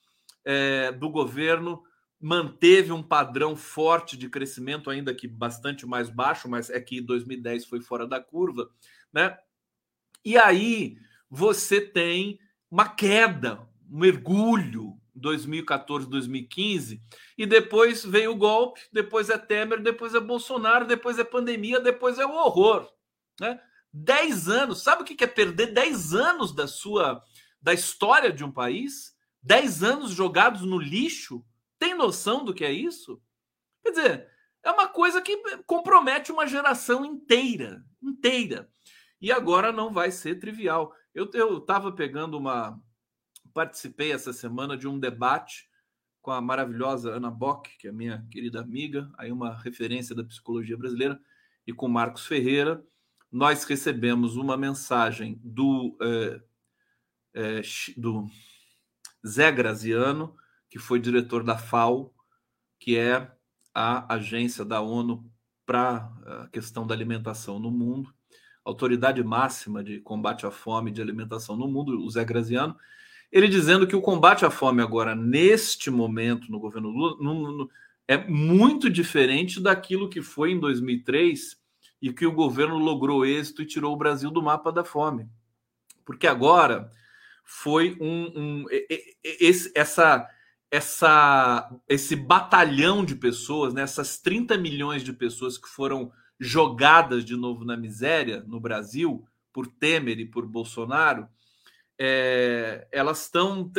Speaker 1: é, do governo, manteve um padrão forte de crescimento, ainda que bastante mais baixo, mas é que 2010 foi fora da curva, né? E aí você tem uma queda, um mergulho 2014, 2015, e depois veio o golpe, depois é Temer, depois é Bolsonaro, depois é pandemia, depois é o horror, né? Dez anos, sabe o que é perder dez anos da sua da história de um país? Dez anos jogados no lixo tem noção do que é isso? Quer dizer, é uma coisa que compromete uma geração inteira, inteira. E agora não vai ser trivial. Eu estava pegando uma. Participei essa semana de um debate com a maravilhosa Ana Bock, que é minha querida amiga, aí uma referência da psicologia brasileira, e com Marcos Ferreira, nós recebemos uma mensagem do, é, é, do Zé Graziano, que foi diretor da FAO, que é a agência da ONU para a questão da alimentação no mundo, autoridade máxima de combate à fome e de alimentação no mundo, o Zé Graziano, ele dizendo que o combate à fome agora, neste momento, no governo Lula, é muito diferente daquilo que foi em 2003 e que o governo logrou êxito e tirou o Brasil do mapa da fome. Porque agora foi um, um esse, essa, essa, esse batalhão de pessoas, né, essas 30 milhões de pessoas que foram jogadas de novo na miséria no Brasil por Temer e por Bolsonaro, é, elas estão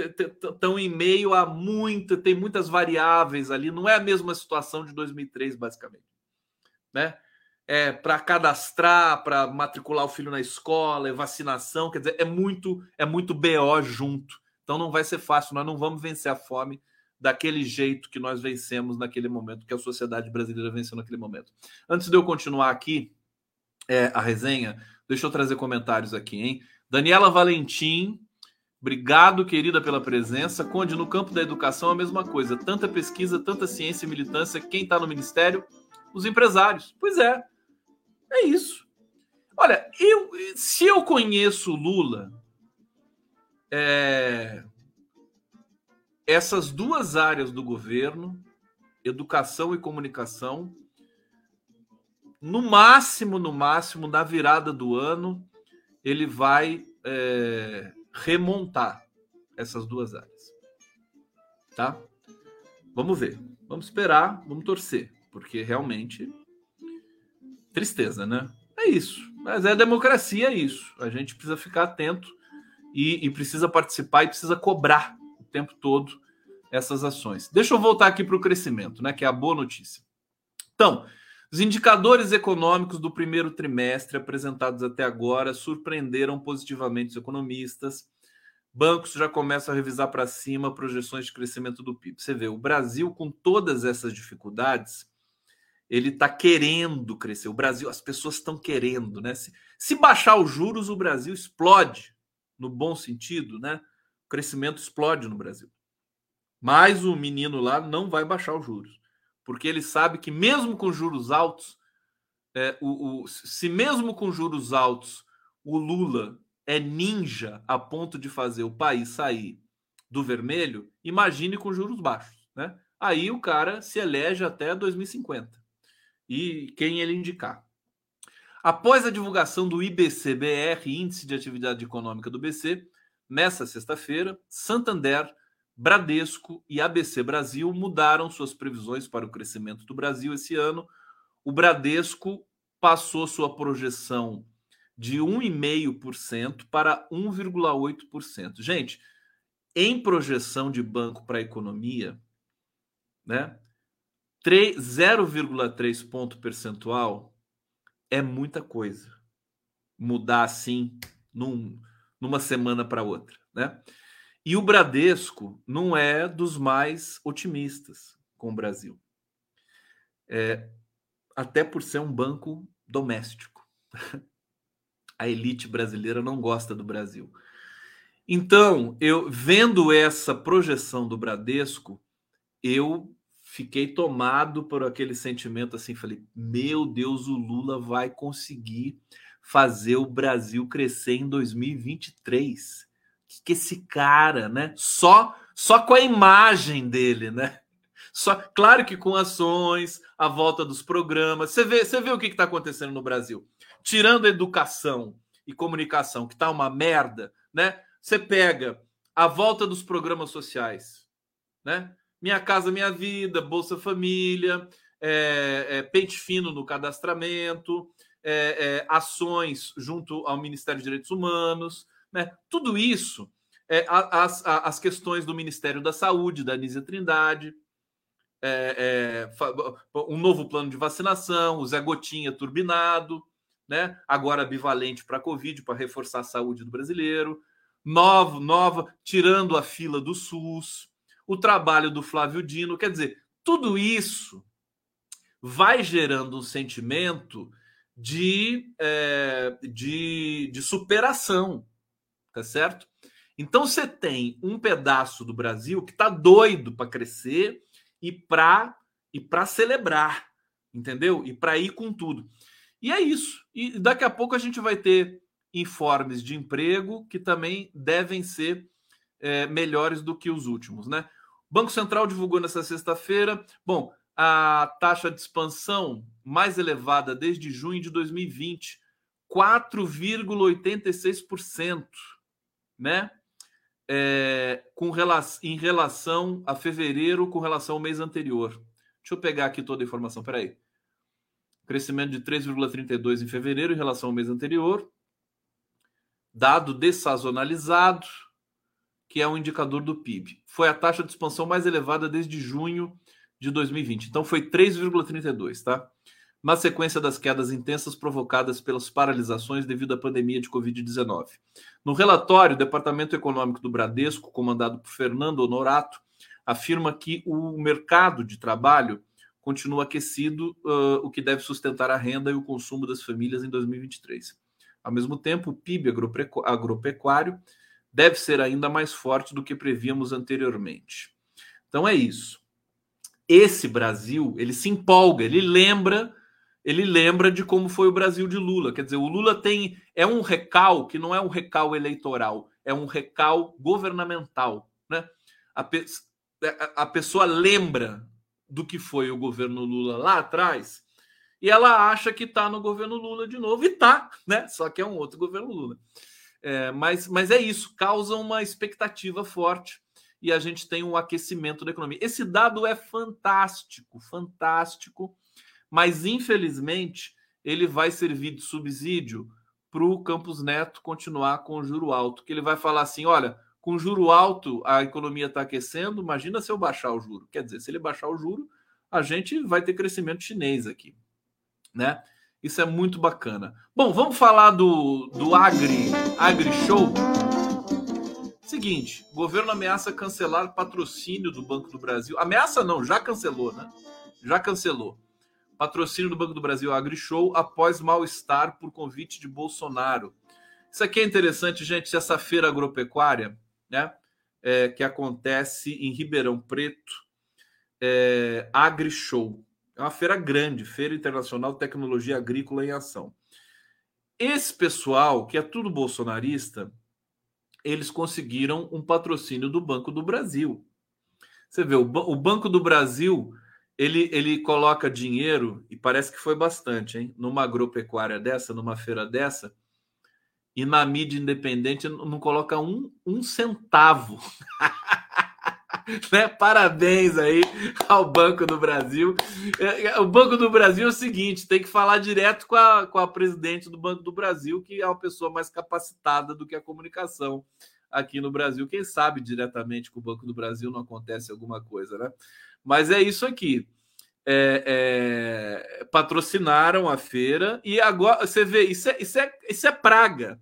Speaker 1: estão em meio a muita, tem muitas variáveis ali, não é a mesma situação de 2003, basicamente, né? É, para cadastrar, para matricular o filho na escola, é vacinação, quer dizer, é muito, é muito BO junto. Então não vai ser fácil, nós não vamos vencer a fome daquele jeito que nós vencemos naquele momento, que a sociedade brasileira venceu naquele momento. Antes de eu continuar aqui é, a resenha, deixa eu trazer comentários aqui, hein? Daniela Valentim, obrigado, querida, pela presença. Conde, no campo da educação, a mesma coisa. Tanta pesquisa, tanta ciência e militância. Quem está no ministério? Os empresários. Pois é, é isso. Olha, eu, se eu conheço Lula, é, essas duas áreas do governo, educação e comunicação, no máximo, no máximo, na virada do ano, ele vai é, remontar essas duas áreas. Tá? Vamos ver. Vamos esperar, vamos torcer, porque realmente tristeza, né? É isso. Mas é democracia, é isso. A gente precisa ficar atento e, e precisa participar e precisa cobrar o tempo todo essas ações. Deixa eu voltar aqui para o crescimento, né? Que é a boa notícia. Então, os indicadores econômicos do primeiro trimestre apresentados até agora surpreenderam positivamente os economistas. Bancos já começam a revisar para cima projeções de crescimento do PIB. Você vê, o Brasil, com todas essas dificuldades, ele está querendo crescer. O Brasil, as pessoas estão querendo, né? Se, se baixar os juros, o Brasil explode, no bom sentido, né? O crescimento explode no Brasil. Mas o menino lá não vai baixar os juros porque ele sabe que mesmo com juros altos, é, o, o, se mesmo com juros altos o Lula é ninja a ponto de fazer o país sair do vermelho, imagine com juros baixos, né? Aí o cara se elege até 2050 e quem ele indicar. Após a divulgação do IBC-BR, Índice de Atividade Econômica do BC, nessa sexta-feira, Santander Bradesco e ABC Brasil mudaram suas previsões para o crescimento do Brasil esse ano. O Bradesco passou sua projeção de 1,5% para 1,8%. Gente, em projeção de banco para a economia, né? 0,3 ponto percentual é muita coisa. Mudar assim num, numa semana para outra, né? E o Bradesco não é dos mais otimistas com o Brasil. É, até por ser um banco doméstico. A elite brasileira não gosta do Brasil. Então, eu vendo essa projeção do Bradesco, eu fiquei tomado por aquele sentimento assim, falei: "Meu Deus, o Lula vai conseguir fazer o Brasil crescer em 2023" que esse cara, né? Só só com a imagem dele, né? Só, claro que com ações, a volta dos programas. Você vê, você vê o que está acontecendo no Brasil. Tirando educação e comunicação, que está uma merda, né? Você pega a volta dos programas sociais, né? Minha Casa Minha Vida, Bolsa Família, é, é, pente fino no cadastramento, é, é ações junto ao Ministério dos Direitos Humanos, né? Tudo isso, é, as, as questões do Ministério da Saúde, da Anísia Trindade, é, é, um novo plano de vacinação, o Zé Gotinha turbinado, né? agora bivalente para a Covid, para reforçar a saúde do brasileiro, novo, nova, tirando a fila do SUS, o trabalho do Flávio Dino, quer dizer, tudo isso vai gerando um sentimento de, é, de, de superação, tá certo? Então você tem um pedaço do Brasil que está doido para crescer e para e para celebrar, entendeu? E para ir com tudo. E é isso. E daqui a pouco a gente vai ter informes de emprego que também devem ser é, melhores do que os últimos, né? O Banco Central divulgou nessa sexta-feira, bom, a taxa de expansão mais elevada desde junho de 2020, 4,86%, né? É, com relação, em relação a fevereiro com relação ao mês anterior. Deixa eu pegar aqui toda a informação, peraí. Crescimento de 3,32 em fevereiro em relação ao mês anterior. Dado dessazonalizado, que é um indicador do PIB. Foi a taxa de expansão mais elevada desde junho de 2020. Então foi 3,32, tá? Na sequência das quedas intensas provocadas pelas paralisações devido à pandemia de Covid-19. No relatório, o Departamento Econômico do Bradesco, comandado por Fernando Honorato, afirma que o mercado de trabalho continua aquecido, uh, o que deve sustentar a renda e o consumo das famílias em 2023. Ao mesmo tempo, o PIB agropecuário deve ser ainda mais forte do que prevíamos anteriormente. Então é isso. Esse Brasil, ele se empolga, ele lembra, ele lembra de como foi o Brasil de Lula. Quer dizer, o Lula tem é um recal que não é um recal eleitoral, é um recal governamental, né? A, pe, a pessoa lembra do que foi o governo Lula lá atrás e ela acha que está no governo Lula de novo e tá, né? Só que é um outro governo Lula. É, mas, mas é isso, causa uma expectativa forte e a gente tem um aquecimento da economia. Esse dado é fantástico, fantástico, mas infelizmente ele vai servir de subsídio para o Campos Neto continuar com o juro alto, que ele vai falar assim: olha, com juro alto a economia está aquecendo, imagina se eu baixar o juro. Quer dizer, se ele baixar o juro, a gente vai ter crescimento chinês aqui, né? Isso é muito bacana. Bom, vamos falar do, do Agri, Agri Show. Seguinte, governo ameaça cancelar patrocínio do Banco do Brasil. Ameaça não, já cancelou, né? Já cancelou. Patrocínio do Banco do Brasil Agri Show após mal-estar por convite de Bolsonaro. Isso aqui é interessante, gente, essa feira agropecuária, né? É, que acontece em Ribeirão Preto, é, Agri Show. É uma feira grande, Feira Internacional de Tecnologia Agrícola em Ação. Esse pessoal, que é tudo bolsonarista, eles conseguiram um patrocínio do Banco do Brasil. Você vê, o, o Banco do Brasil, ele, ele coloca dinheiro, e parece que foi bastante, hein? Numa agropecuária dessa, numa feira dessa, e na mídia independente não coloca um, um centavo. né? Parabéns aí ao Banco do Brasil. É, é, o Banco do Brasil é o seguinte: tem que falar direto com a, com a presidente do Banco do Brasil, que é uma pessoa mais capacitada do que a comunicação aqui no Brasil. Quem sabe diretamente com o Banco do Brasil não acontece alguma coisa, né? Mas é isso aqui. É, é, patrocinaram a feira e agora você vê isso é, isso é, isso é praga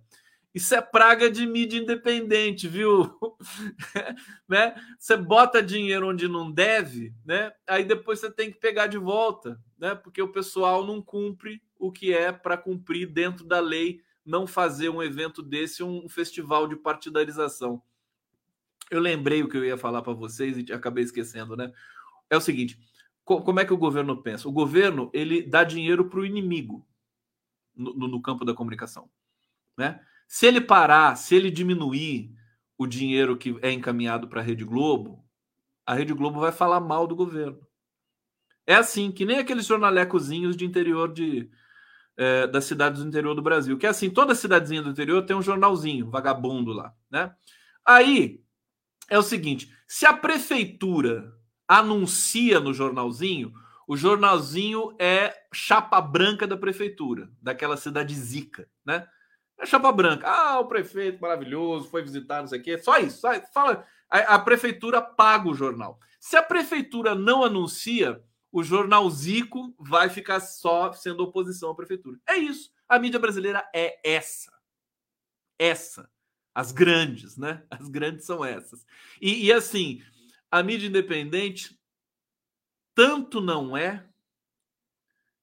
Speaker 1: isso é praga de mídia independente, viu? né? Você bota dinheiro onde não deve, né? Aí depois você tem que pegar de volta, né? Porque o pessoal não cumpre o que é para cumprir dentro da lei, não fazer um evento desse um festival de partidarização. Eu lembrei o que eu ia falar para vocês e acabei esquecendo, né? É o seguinte, como é que o governo pensa? O governo ele dá dinheiro para o inimigo no, no campo da comunicação, né? Se ele parar, se ele diminuir o dinheiro que é encaminhado para a Rede Globo, a Rede Globo vai falar mal do governo. É assim, que nem aqueles jornalecozinhos de interior de, é, das cidades do interior do Brasil. Que é assim, toda cidadezinha do interior tem um jornalzinho, vagabundo lá, né? Aí é o seguinte: se a prefeitura anuncia no jornalzinho, o jornalzinho é chapa branca da prefeitura, daquela cidade zica, né? É chapa branca. Ah, o prefeito maravilhoso, foi visitar, não sei o quê. Só isso. Só, fala. A, a, prefeitura paga o jornal. Se a prefeitura não anuncia, o jornal Zico vai ficar só sendo oposição à prefeitura. É isso. A mídia brasileira é essa. Essa. As grandes, né? As grandes são essas. E, e assim, a mídia independente tanto não é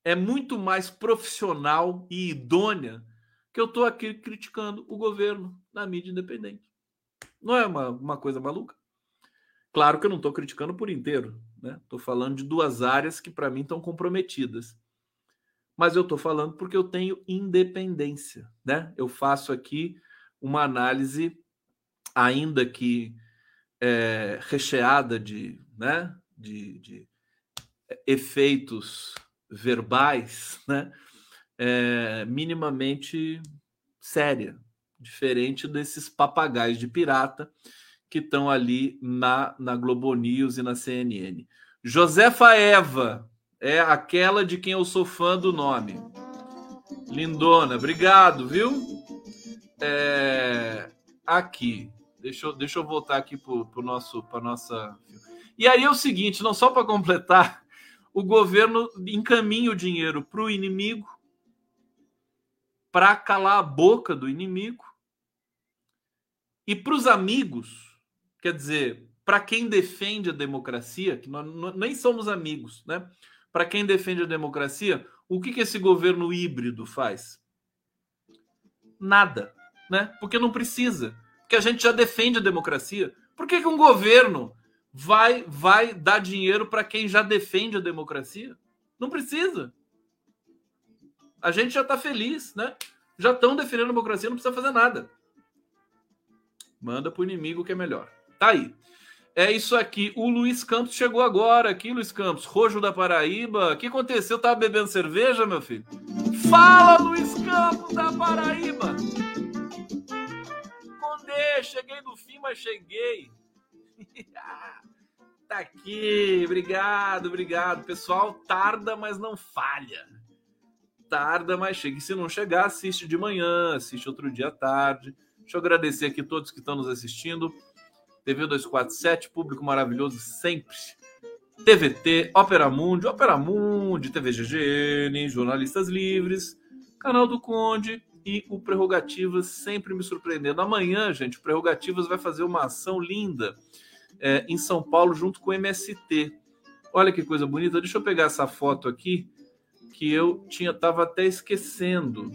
Speaker 1: é muito mais profissional e idônea que eu estou aqui criticando o governo na mídia independente. Não é uma, uma coisa maluca? Claro que eu não estou criticando por inteiro, né? Estou falando de duas áreas que para mim estão comprometidas. Mas eu estou falando porque eu tenho independência, né? Eu faço aqui uma análise, ainda que é, recheada de, né? de, de efeitos verbais, né? É, minimamente séria, diferente desses papagaios de pirata que estão ali na, na Globo News e na CNN. Josefa Eva é aquela de quem eu sou fã do nome. Lindona, obrigado, viu? É, aqui, deixa eu, deixa eu voltar aqui para o nosso, para nossa. E aí é o seguinte, não só para completar, o governo encaminha o dinheiro para o inimigo, para calar a boca do inimigo, e para os amigos, quer dizer, para quem defende a democracia, que nós nem somos amigos, né? Para quem defende a democracia, o que, que esse governo híbrido faz? Nada, né? Porque não precisa. Porque a gente já defende a democracia. Por que, que um governo vai vai dar dinheiro para quem já defende a democracia? Não precisa. A gente já está feliz, né? Já estão defendendo a democracia, não precisa fazer nada. Manda para o inimigo que é melhor. Tá aí. É isso aqui. O Luiz Campos chegou agora aqui, Luiz Campos, Rojo da Paraíba. O que aconteceu? Tava bebendo cerveja, meu filho? Fala, Luiz Campos da Paraíba! Condê, cheguei no fim, mas cheguei. tá aqui, obrigado, obrigado. Pessoal, tarda, mas não falha. Tarda, mas chega. E se não chegar, assiste de manhã, assiste outro dia à tarde. Deixa eu agradecer aqui todos que estão nos assistindo. TV 247, público maravilhoso sempre. TVT, Opera Mundi, Opera Mundi, TV GGN, Jornalistas Livres, Canal do Conde e o Prerrogativas sempre me surpreendendo. Amanhã, gente, o Prerrogativas vai fazer uma ação linda é, em São Paulo junto com o MST. Olha que coisa bonita. Deixa eu pegar essa foto aqui que eu tinha estava até esquecendo.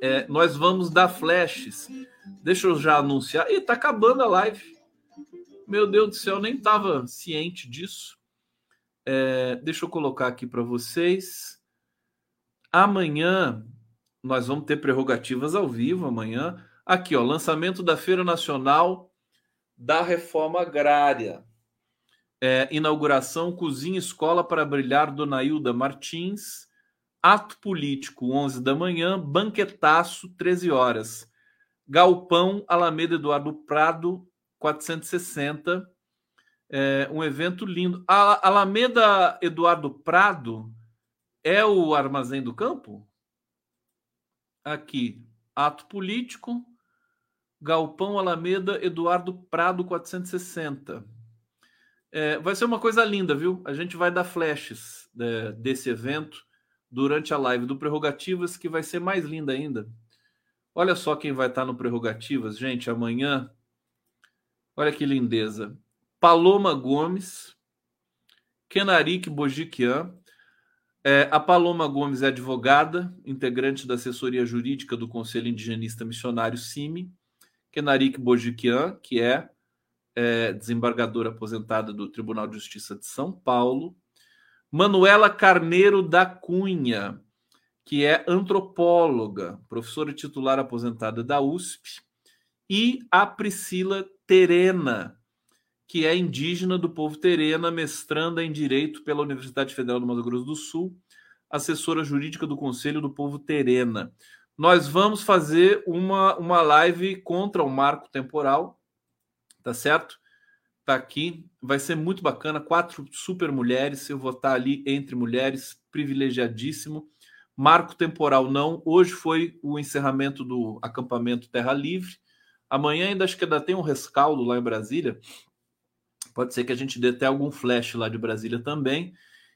Speaker 1: É, nós vamos dar flashes. Deixa eu já anunciar. E tá acabando a live. Meu Deus do céu, nem estava ciente disso. É, deixa eu colocar aqui para vocês. Amanhã nós vamos ter prerrogativas ao vivo. Amanhã, aqui ó, lançamento da Feira Nacional da reforma agrária. É, inauguração Cozinha Escola para Brilhar, Dona Hilda Martins. Ato político, 11 da manhã. Banquetaço, 13 horas. Galpão, Alameda Eduardo Prado, 460. É, um evento lindo. A Alameda Eduardo Prado é o Armazém do Campo? Aqui, ato político, Galpão Alameda, Eduardo Prado 460. É, vai ser uma coisa linda, viu? A gente vai dar flashes é, desse evento durante a live do Prerrogativas, que vai ser mais linda ainda. Olha só quem vai estar no Prerrogativas, gente, amanhã. Olha que lindeza. Paloma Gomes, Kenarik Bojiquian. É, a Paloma Gomes é advogada, integrante da assessoria jurídica do Conselho Indigenista Missionário CIMI. Kenarik Bojiquian, que é, é desembargadora aposentada do Tribunal de Justiça de São Paulo. Manuela Carneiro da Cunha, que é antropóloga, professora titular aposentada da USP. E a Priscila Terena, que é indígena do povo Terena, mestranda em Direito pela Universidade Federal do Mato Grosso do Sul, assessora jurídica do Conselho do Povo Terena nós vamos fazer uma, uma live contra o marco temporal, tá certo? Tá aqui, vai ser muito bacana. Quatro super mulheres, eu vou estar ali entre mulheres, privilegiadíssimo. Marco temporal não. Hoje foi o encerramento do acampamento Terra Livre. Amanhã ainda acho que ainda tem um rescaldo lá em Brasília. Pode ser que a gente dê até algum flash lá de Brasília também.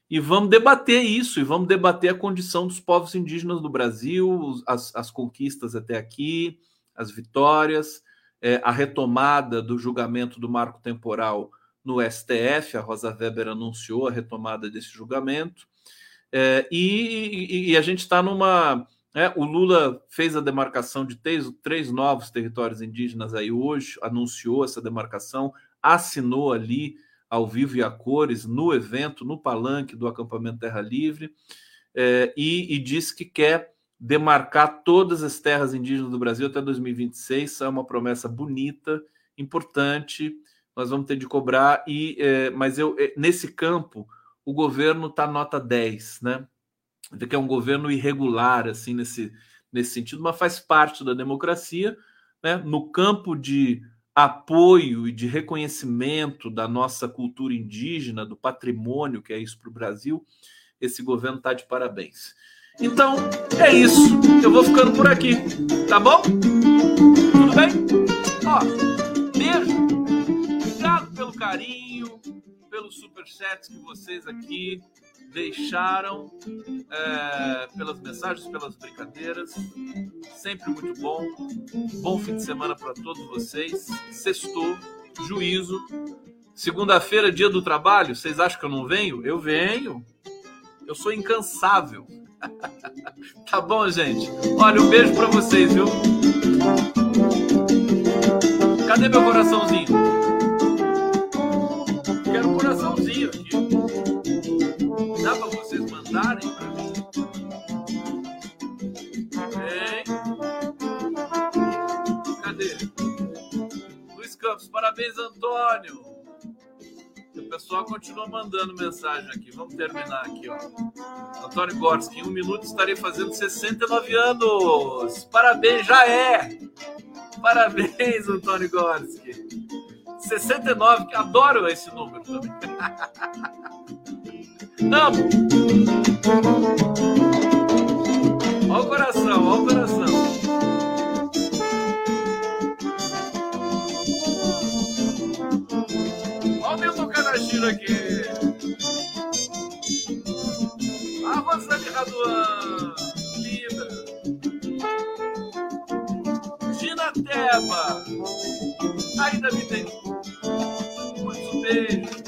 Speaker 1: E vamos debater isso, e vamos debater a condição dos povos indígenas do Brasil, as, as conquistas até aqui, as vitórias, é, a retomada do julgamento do marco temporal no STF. A Rosa Weber anunciou a retomada desse julgamento. É, e, e, e, a gente está numa. Né, o Lula fez a demarcação de três, três novos territórios indígenas aí hoje, anunciou essa demarcação, assinou ali ao vivo e a cores no evento, no palanque do acampamento Terra Livre, é, e, e disse que quer demarcar todas as terras indígenas do Brasil até 2026. Isso é uma promessa bonita, importante. Nós vamos ter de cobrar, e é, mas eu é, nesse campo o governo está nota 10, né? Que é um governo irregular, assim, nesse, nesse sentido, mas faz parte da democracia. Né? No campo de apoio e de reconhecimento da nossa cultura indígena, do patrimônio que é isso para o Brasil, esse governo está de parabéns. Então, é isso. Eu vou ficando por aqui, tá bom? Tudo bem? Ó, beijo. Obrigado pelo carinho, pelos superchats que vocês aqui deixaram, é, pelas mensagens, pelas brincadeiras. Sempre muito bom. Bom fim de semana para todos vocês. Sextou, juízo. Segunda-feira, dia do trabalho. Vocês acham que eu não venho? Eu venho. Eu sou incansável. tá bom, gente? Olha, um beijo para vocês, viu? Cadê meu coraçãozinho? Vocês mandarem para mim? Vem. Cadê? Luiz Campos, parabéns, Antônio. O pessoal continua mandando mensagem aqui. Vamos terminar aqui, ó. Antônio Gorski, em um minuto estarei fazendo 69 anos. Parabéns, já é. Parabéns, Antônio Gorski. 69, que adoro esse número também. Amo. Olha o coração, olha o coração. Giro aqui. A Rosane Raduan. Linda. Gina Teba. Ainda me tem. Muito beijo.